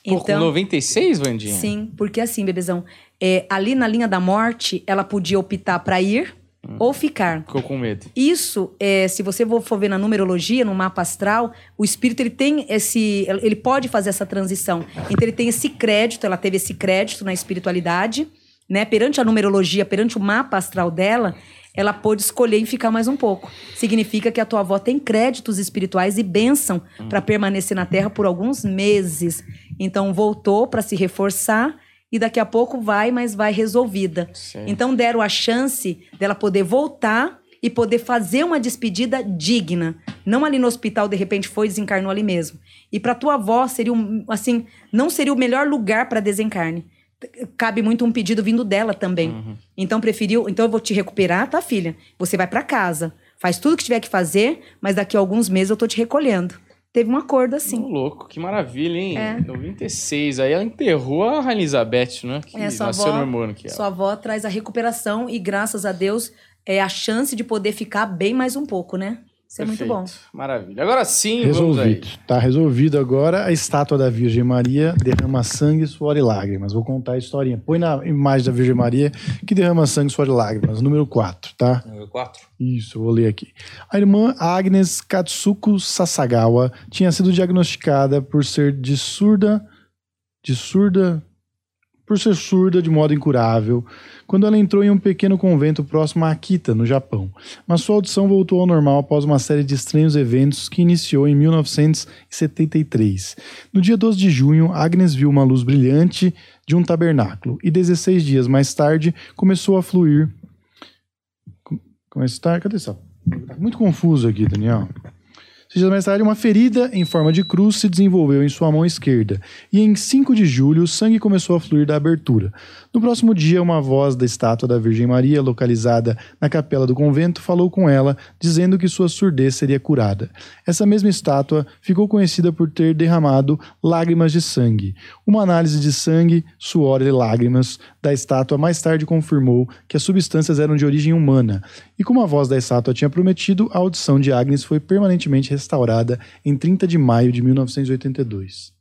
Speaker 1: Pô, com 96, Vandinha?
Speaker 2: Então, Sim, porque assim, bebezão, é, ali na linha da morte, ela podia optar para ir
Speaker 1: Hum.
Speaker 2: ou ficar.
Speaker 1: Ficou com medo.
Speaker 2: Isso, é, se você for ver na numerologia, no mapa astral, o espírito ele tem esse, ele pode fazer essa transição. Então ele tem esse crédito, ela teve esse crédito na espiritualidade, né? Perante a numerologia, perante o mapa astral dela, ela pôde escolher e ficar mais um pouco. Significa que a tua avó tem créditos espirituais e bênção para permanecer na Terra por alguns meses. Então voltou para se reforçar e daqui a pouco vai, mas vai resolvida.
Speaker 1: Certo.
Speaker 2: Então deram a chance dela poder voltar e poder fazer uma despedida digna. Não ali no hospital, de repente foi desencarnou ali mesmo. E para tua avó seria um, assim, não seria o melhor lugar para desencarne. Cabe muito um pedido vindo dela também.
Speaker 1: Uhum.
Speaker 2: Então preferiu, então eu vou te recuperar, tá, filha? Você vai para casa, faz tudo que tiver que fazer, mas daqui a alguns meses eu tô te recolhendo. Teve um acordo assim.
Speaker 1: louco, que maravilha, hein?
Speaker 2: É.
Speaker 1: 96. Aí ela enterrou a Rainha Elizabeth, né? Que
Speaker 2: É, sua
Speaker 1: nasceu
Speaker 2: avó-
Speaker 1: no mesmo ano que ela.
Speaker 2: Sua avó traz a recuperação e graças a Deus é a chance de poder ficar bem mais um pouco, né? Isso é muito bom.
Speaker 1: Perfeito. Maravilha. Agora sim.
Speaker 3: Resolvido. Tá resolvido agora. A estátua da Virgem Maria derrama sangue, suor e lágrimas. Vou contar a historinha. Põe na imagem da Virgem Maria que derrama sangue, suor e lágrimas. Número 4, tá?
Speaker 6: Número 4.
Speaker 3: Isso, eu vou ler aqui. A irmã Agnes Katsuko Sasagawa tinha sido diagnosticada por ser de surda. De surda. Por ser surda de modo incurável, quando ela entrou em um pequeno convento próximo a Akita, no Japão. Mas sua audição voltou ao normal após uma série de estranhos eventos que iniciou em 1973. No dia 12 de junho, Agnes viu uma luz brilhante de um tabernáculo e 16 dias mais tarde começou a fluir. Com- Começou a... Cadê essa? Tá muito confuso aqui, Daniel. Dias mais tarde, uma ferida em forma de cruz se desenvolveu em sua mão esquerda, e em 5 de julho, o sangue começou a fluir da abertura. No próximo dia, uma voz da estátua da Virgem Maria, localizada na capela do convento, falou com ela, dizendo que sua surdez seria curada. Essa mesma estátua ficou conhecida por ter derramado lágrimas de sangue. Uma análise de sangue, suor e lágrimas da estátua mais tarde confirmou que as substâncias eram de origem humana. E como a voz da estátua tinha prometido, a audição de Agnes foi permanentemente restaurada em 30 de maio de 1982.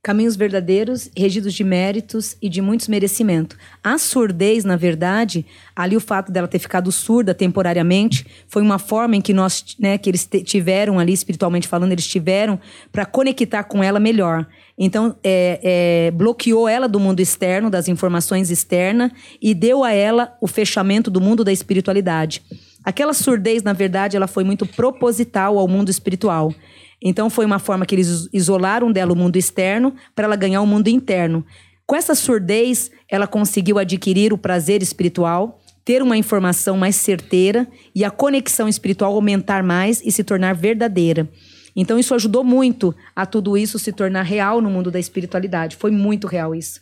Speaker 2: Caminhos verdadeiros, regidos de méritos e de muitos merecimentos. A surdez, na verdade, ali o fato dela ter ficado surda temporariamente, foi uma forma em que nós, né, que eles tiveram ali, espiritualmente falando, eles tiveram para conectar com ela melhor. Então, é, é, bloqueou ela do mundo externo, das informações externas, e deu a ela o fechamento do mundo da espiritualidade. Aquela surdez, na verdade, ela foi muito proposital ao mundo espiritual. Então foi uma forma que eles isolaram dela o mundo externo para ela ganhar o mundo interno. Com essa surdez, ela conseguiu adquirir o prazer espiritual, ter uma informação mais certeira e a conexão espiritual aumentar mais e se tornar verdadeira. Então isso ajudou muito a tudo isso se tornar real no mundo da espiritualidade. Foi muito real isso.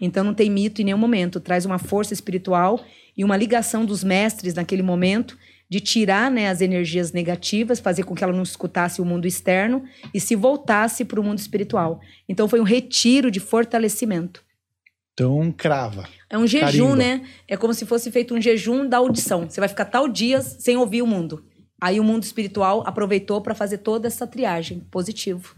Speaker 2: Então não tem mito em nenhum momento, traz uma força espiritual e uma ligação dos mestres naquele momento de tirar né, as energias negativas, fazer com que ela não escutasse o mundo externo e se voltasse para o mundo espiritual. Então foi um retiro de fortalecimento.
Speaker 3: Então, crava.
Speaker 2: É um jejum,
Speaker 3: Carimba.
Speaker 2: né? É como se fosse feito um jejum da audição. Você vai ficar tal dias sem ouvir o mundo. Aí o mundo espiritual aproveitou para fazer toda essa triagem. Positivo.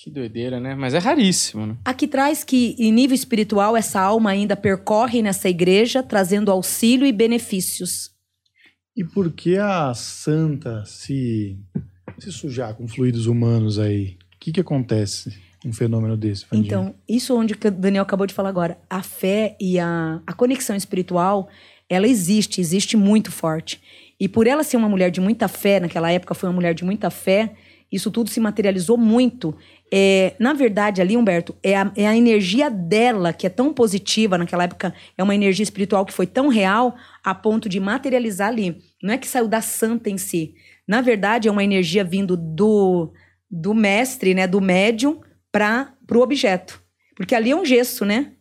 Speaker 1: Que doideira, né? Mas é raríssimo, né?
Speaker 2: Aqui traz que, em nível espiritual, essa alma ainda percorre nessa igreja, trazendo auxílio e benefícios.
Speaker 3: E por que a santa se, se sujar com fluidos humanos aí? O que, que acontece um fenômeno desse, Fandinha?
Speaker 2: Então, isso onde que o Daniel acabou de falar agora. A fé e a, a conexão espiritual, ela existe, existe muito forte. E por ela ser uma mulher de muita fé, naquela época foi uma mulher de muita fé, isso tudo se materializou muito. É, na verdade, ali, Humberto, é a, é a energia dela que é tão positiva naquela época, é uma energia espiritual que foi tão real a ponto de materializar ali. Não é que saiu da santa em si. Na verdade, é uma energia vindo do, do mestre, né, do médium, para o objeto. Porque ali é um gesso, né?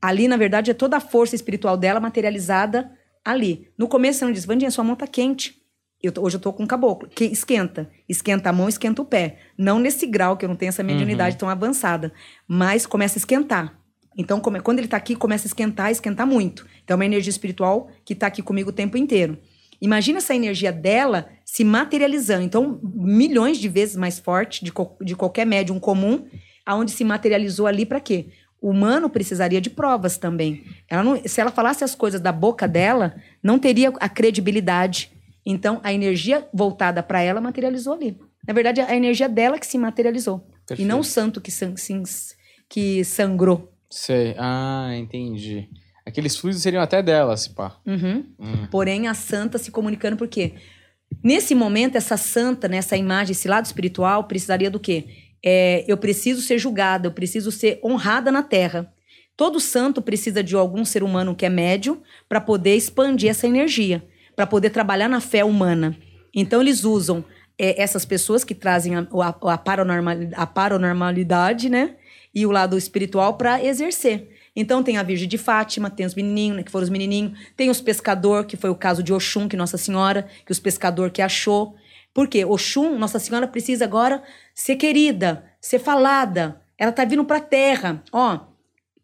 Speaker 2: Ali, na verdade, é toda a força espiritual dela materializada ali. No começo, não diz, Vandinha, sua mão tá quente. Eu hoje eu tô com caboclo. Que esquenta. Esquenta a mão, esquenta o pé. Não nesse grau, que eu não tenho essa mediunidade tão avançada. Mas começa a esquentar. Então, come- quando ele tá aqui, começa a esquentar, esquentar muito. Então, é uma energia espiritual que tá aqui comigo o tempo inteiro. Imagina essa energia dela se materializando. Então, milhões de vezes mais forte de, co- de qualquer médium comum, aonde se materializou ali para quê? O humano precisaria de provas também. Ela não- se ela falasse as coisas da boca dela, não teria a credibilidade. Então, a energia voltada para ela materializou ali. Na verdade, a energia dela que se materializou. E não o santo que, san- sim- que sangrou.
Speaker 1: Sei. Ah, entendi. Aqueles fluidos seriam até dela, se pá.
Speaker 2: Uhum.
Speaker 1: Hum.
Speaker 2: Porém, a santa se comunicando por quê? Nesse momento, essa santa, né, essa imagem, esse lado espiritual, precisaria do quê? É, eu preciso ser julgada, eu preciso ser honrada na terra. Todo santo precisa de algum ser humano que é médium para poder expandir essa energia, para poder trabalhar na fé humana. Então, eles usam é, essas pessoas que trazem a, a, a paranormal- a paranormalidade, né? E o lado espiritual para exercer. Então tem a Virgem de Fátima, tem os menininhos, né, que foram os menininhos, tem os pescador, que foi o caso de Oxum, que Nossa Senhora, que os pescador que achou. Por quê? Oxum, Nossa Senhora precisa agora ser querida, ser falada. Ela tá vindo pra terra. Ó,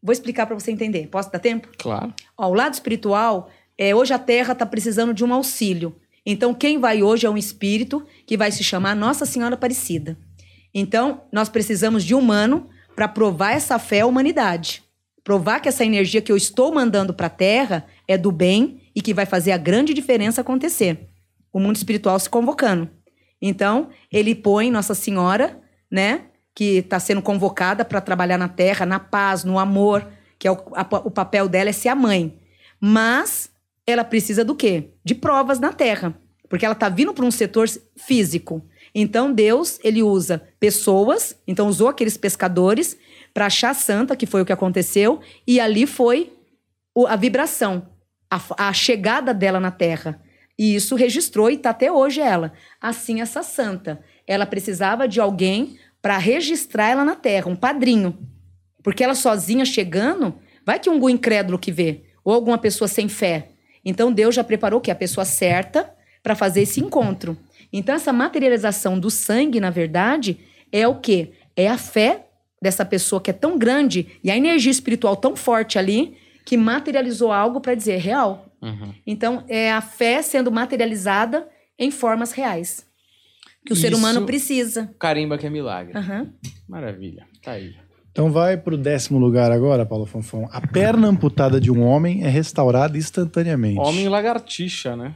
Speaker 2: vou explicar para você entender. Posso dar tempo?
Speaker 1: Claro.
Speaker 2: Ó, o lado espiritual, é, hoje a Terra está precisando de um auxílio. Então, quem vai hoje é um espírito que vai se chamar Nossa Senhora Aparecida. Então, nós precisamos de humano para provar essa fé à humanidade. Provar que essa energia que eu estou mandando para a Terra é do bem e que vai fazer a grande diferença acontecer. O mundo espiritual se convocando. Então, ele põe Nossa Senhora, né, que está sendo convocada para trabalhar na Terra, na paz, no amor, que é o, a- o papel dela é ser a mãe. Mas ela precisa do quê? De provas na Terra, porque ela está vindo para um setor físico. Então Deus ele usa pessoas, então usou aqueles pescadores para achar santa, que foi o que aconteceu, e ali foi a vibração, a, a chegada dela na Terra. E isso registrou e está até hoje ela. Assim essa santa, ela precisava de alguém para registrar ela na Terra, um padrinho. Porque ela sozinha chegando, vai que um incrédulo que vê, ou alguma pessoa sem fé. Então Deus já preparou o quê? A pessoa certa para fazer esse encontro. Então essa materialização do sangue, na verdade, é o quê? É a fé dessa pessoa que é tão grande e a energia espiritual tão forte ali que materializou algo para dizer real.
Speaker 1: Uhum.
Speaker 2: Então é a fé sendo materializada em formas reais. Que o ser
Speaker 1: Isso-
Speaker 2: humano precisa.
Speaker 1: Carimba que é milagre.
Speaker 2: Aham.
Speaker 1: Maravilha. Tá aí.
Speaker 3: Então vai pro décimo lugar agora, Paulo Fonfon. A perna amputada de um homem é restaurada instantaneamente.
Speaker 1: Homem lagartixa, né?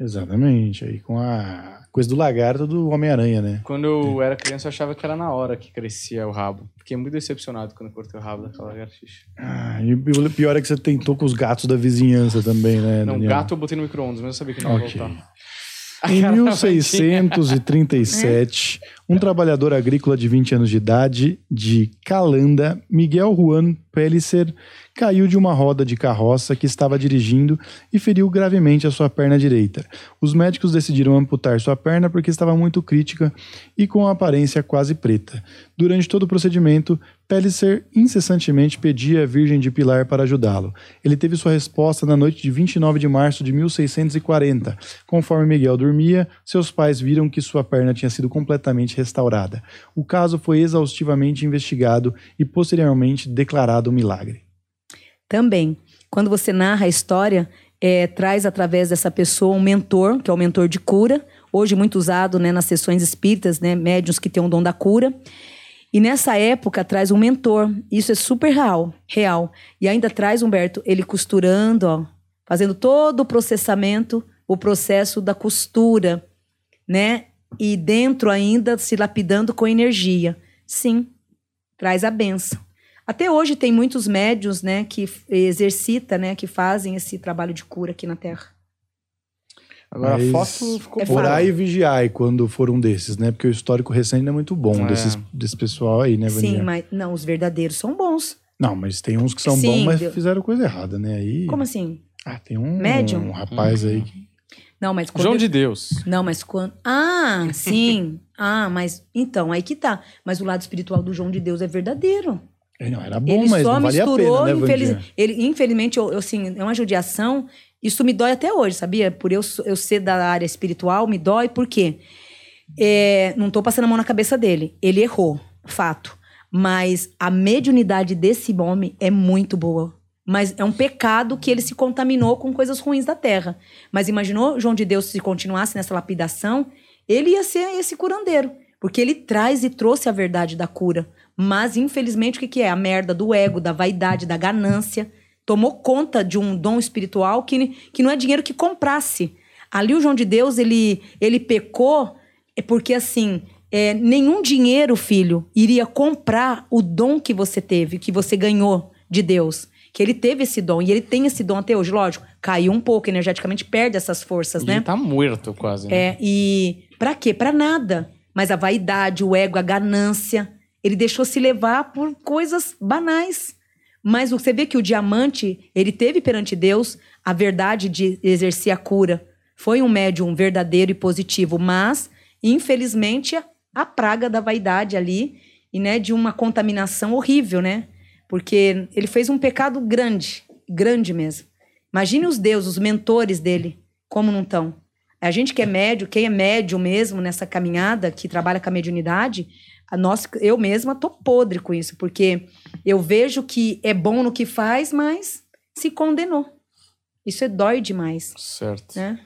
Speaker 3: Exatamente. Aí com a coisa do lagarto do Homem-Aranha, né?
Speaker 1: Quando eu era criança, eu achava que era na hora que crescia o rabo. Fiquei muito decepcionado quando eu cortei o rabo daquela lagartixa.
Speaker 3: Ah, e o pior é que você tentou com os gatos da vizinhança também, né?
Speaker 1: Não,
Speaker 3: Daniel?
Speaker 1: gato eu botei no micro-ondas, mas eu sabia que não ia
Speaker 3: Ok.
Speaker 1: voltar.
Speaker 3: Em
Speaker 1: Cara,
Speaker 3: 1637, um trabalhador agrícola de 20 anos de idade, de Calanda, Miguel Juan Pellicer, caiu de uma roda de carroça que estava dirigindo e feriu gravemente a sua perna direita. Os médicos decidiram amputar sua perna porque estava muito crítica e com a aparência quase preta. Durante todo o procedimento, Pellicer incessantemente pedia a Virgem de Pilar para ajudá-lo. Ele teve sua resposta na noite de 29 de março de 1640. Conforme Miguel dormia, seus pais viram que sua perna tinha sido completamente restaurada. O caso foi exaustivamente investigado e posteriormente declarado um milagre.
Speaker 2: Também, quando você narra a história, é, traz através dessa pessoa um mentor, que é o mentor de cura, hoje muito usado né, nas sessões espíritas, né, médiuns que têm o dom da cura. E nessa época traz um mentor. Isso é super real, real. E ainda traz, Humberto, ele costurando, ó, fazendo todo o processamento, o processo da costura, né? E dentro ainda se lapidando com energia. Sim, traz a benção. Até hoje tem muitos médios, né, que exercita, né, que fazem esse trabalho de cura aqui na Terra.
Speaker 1: Agora
Speaker 3: Mas
Speaker 1: a foto ficou
Speaker 2: É
Speaker 1: boa.
Speaker 3: Orai e vigiai quando for um desses, né? Porque o histórico recente não é muito bom
Speaker 1: É.
Speaker 3: desses, desse pessoal aí, né,
Speaker 2: Sim,
Speaker 3: Vania?
Speaker 2: mas não, os verdadeiros são bons.
Speaker 3: Não, mas tem uns que são
Speaker 2: Sim,
Speaker 3: bons, mas
Speaker 2: deu-
Speaker 3: fizeram coisa errada, né? Aí...
Speaker 2: Como assim?
Speaker 3: Ah, tem um,
Speaker 2: Médium?
Speaker 3: um rapaz
Speaker 1: Uhum.
Speaker 3: aí que...
Speaker 2: Não, mas quando
Speaker 1: João de Deus.
Speaker 2: Não, mas quando. Ah, sim. ah, mas. Então, aí que tá. Mas o lado espiritual do João de Deus é verdadeiro.
Speaker 3: Não, era bom,
Speaker 2: ele
Speaker 3: mas
Speaker 2: só
Speaker 3: não valia a
Speaker 2: misturou,
Speaker 3: pena, né,
Speaker 2: infeliz- ele, infelizmente, eu, eu, assim, é uma judiação. Isso me dói até hoje, sabia? Por eu, eu ser da área espiritual, me dói, por quê? É, não tô passando a mão na cabeça dele. Ele errou, fato. Mas a mediunidade desse homem é muito boa. Mas é um pecado que ele se contaminou com coisas ruins da terra. Mas imaginou João de Deus se continuasse nessa lapidação? Ele ia ser esse curandeiro. Porque ele traz e trouxe a verdade da cura. Mas, infelizmente, o que, que é? A merda do ego, da vaidade, da ganância. Tomou conta de um dom espiritual que, que não é dinheiro que comprasse. Ali o João de Deus, ele, ele pecou é porque, assim, é, nenhum dinheiro, filho, iria comprar o dom que você teve, que você ganhou de Deus. Que ele teve esse dom, e ele tem esse dom até hoje, lógico. Caiu um pouco energeticamente, perde essas forças,
Speaker 1: Ele
Speaker 2: né?
Speaker 1: tá morto quase. né?
Speaker 2: É, e pra quê? Pra nada. Mas a vaidade, o ego, a ganância, ele deixou se levar por coisas banais. Mas você vê que o diamante, ele teve perante Deus a verdade de exercer a cura. Foi um médium verdadeiro e positivo, mas, infelizmente, a- a praga da vaidade ali e, né, de uma contaminação horrível, né? Porque ele fez um pecado grande, grande mesmo. Imagine os deuses, os mentores dele, como não estão. A gente que é médio, quem é médio mesmo nessa caminhada, que trabalha com a mediunidade, a nossa, eu mesma tô podre com isso, porque eu vejo que é bom no que faz, mas se condenou. Isso é dói demais,
Speaker 1: Certo.
Speaker 2: né?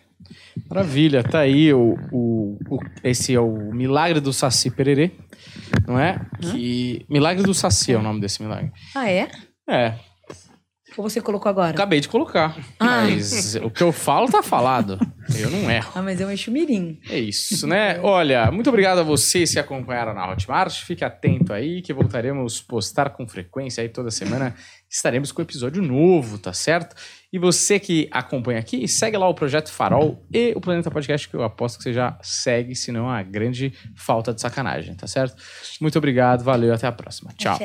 Speaker 1: Maravilha, tá aí o, o, o- esse é o Milagre do Saci Pererê, não é? Que Milagre do Saci é o nome desse milagre.
Speaker 2: Ah, é?
Speaker 1: É,
Speaker 2: Ou você colocou agora?
Speaker 1: acabei de colocar,
Speaker 2: Ah.
Speaker 1: mas o que eu falo tá falado. Eu não erro.
Speaker 2: Ah, mas eu encho mirim.
Speaker 1: É isso, né? Olha, muito obrigado a vocês que acompanharam na Hotmart. Fique atento aí que voltaremos postar com frequência aí toda semana. Estaremos com episódio novo, tá certo? E você que acompanha aqui, segue lá o Projeto Farol e o Planeta Podcast, que eu aposto que você já segue, senão é uma grande falta de sacanagem, tá certo? Muito obrigado, valeu, até a próxima. Tchau.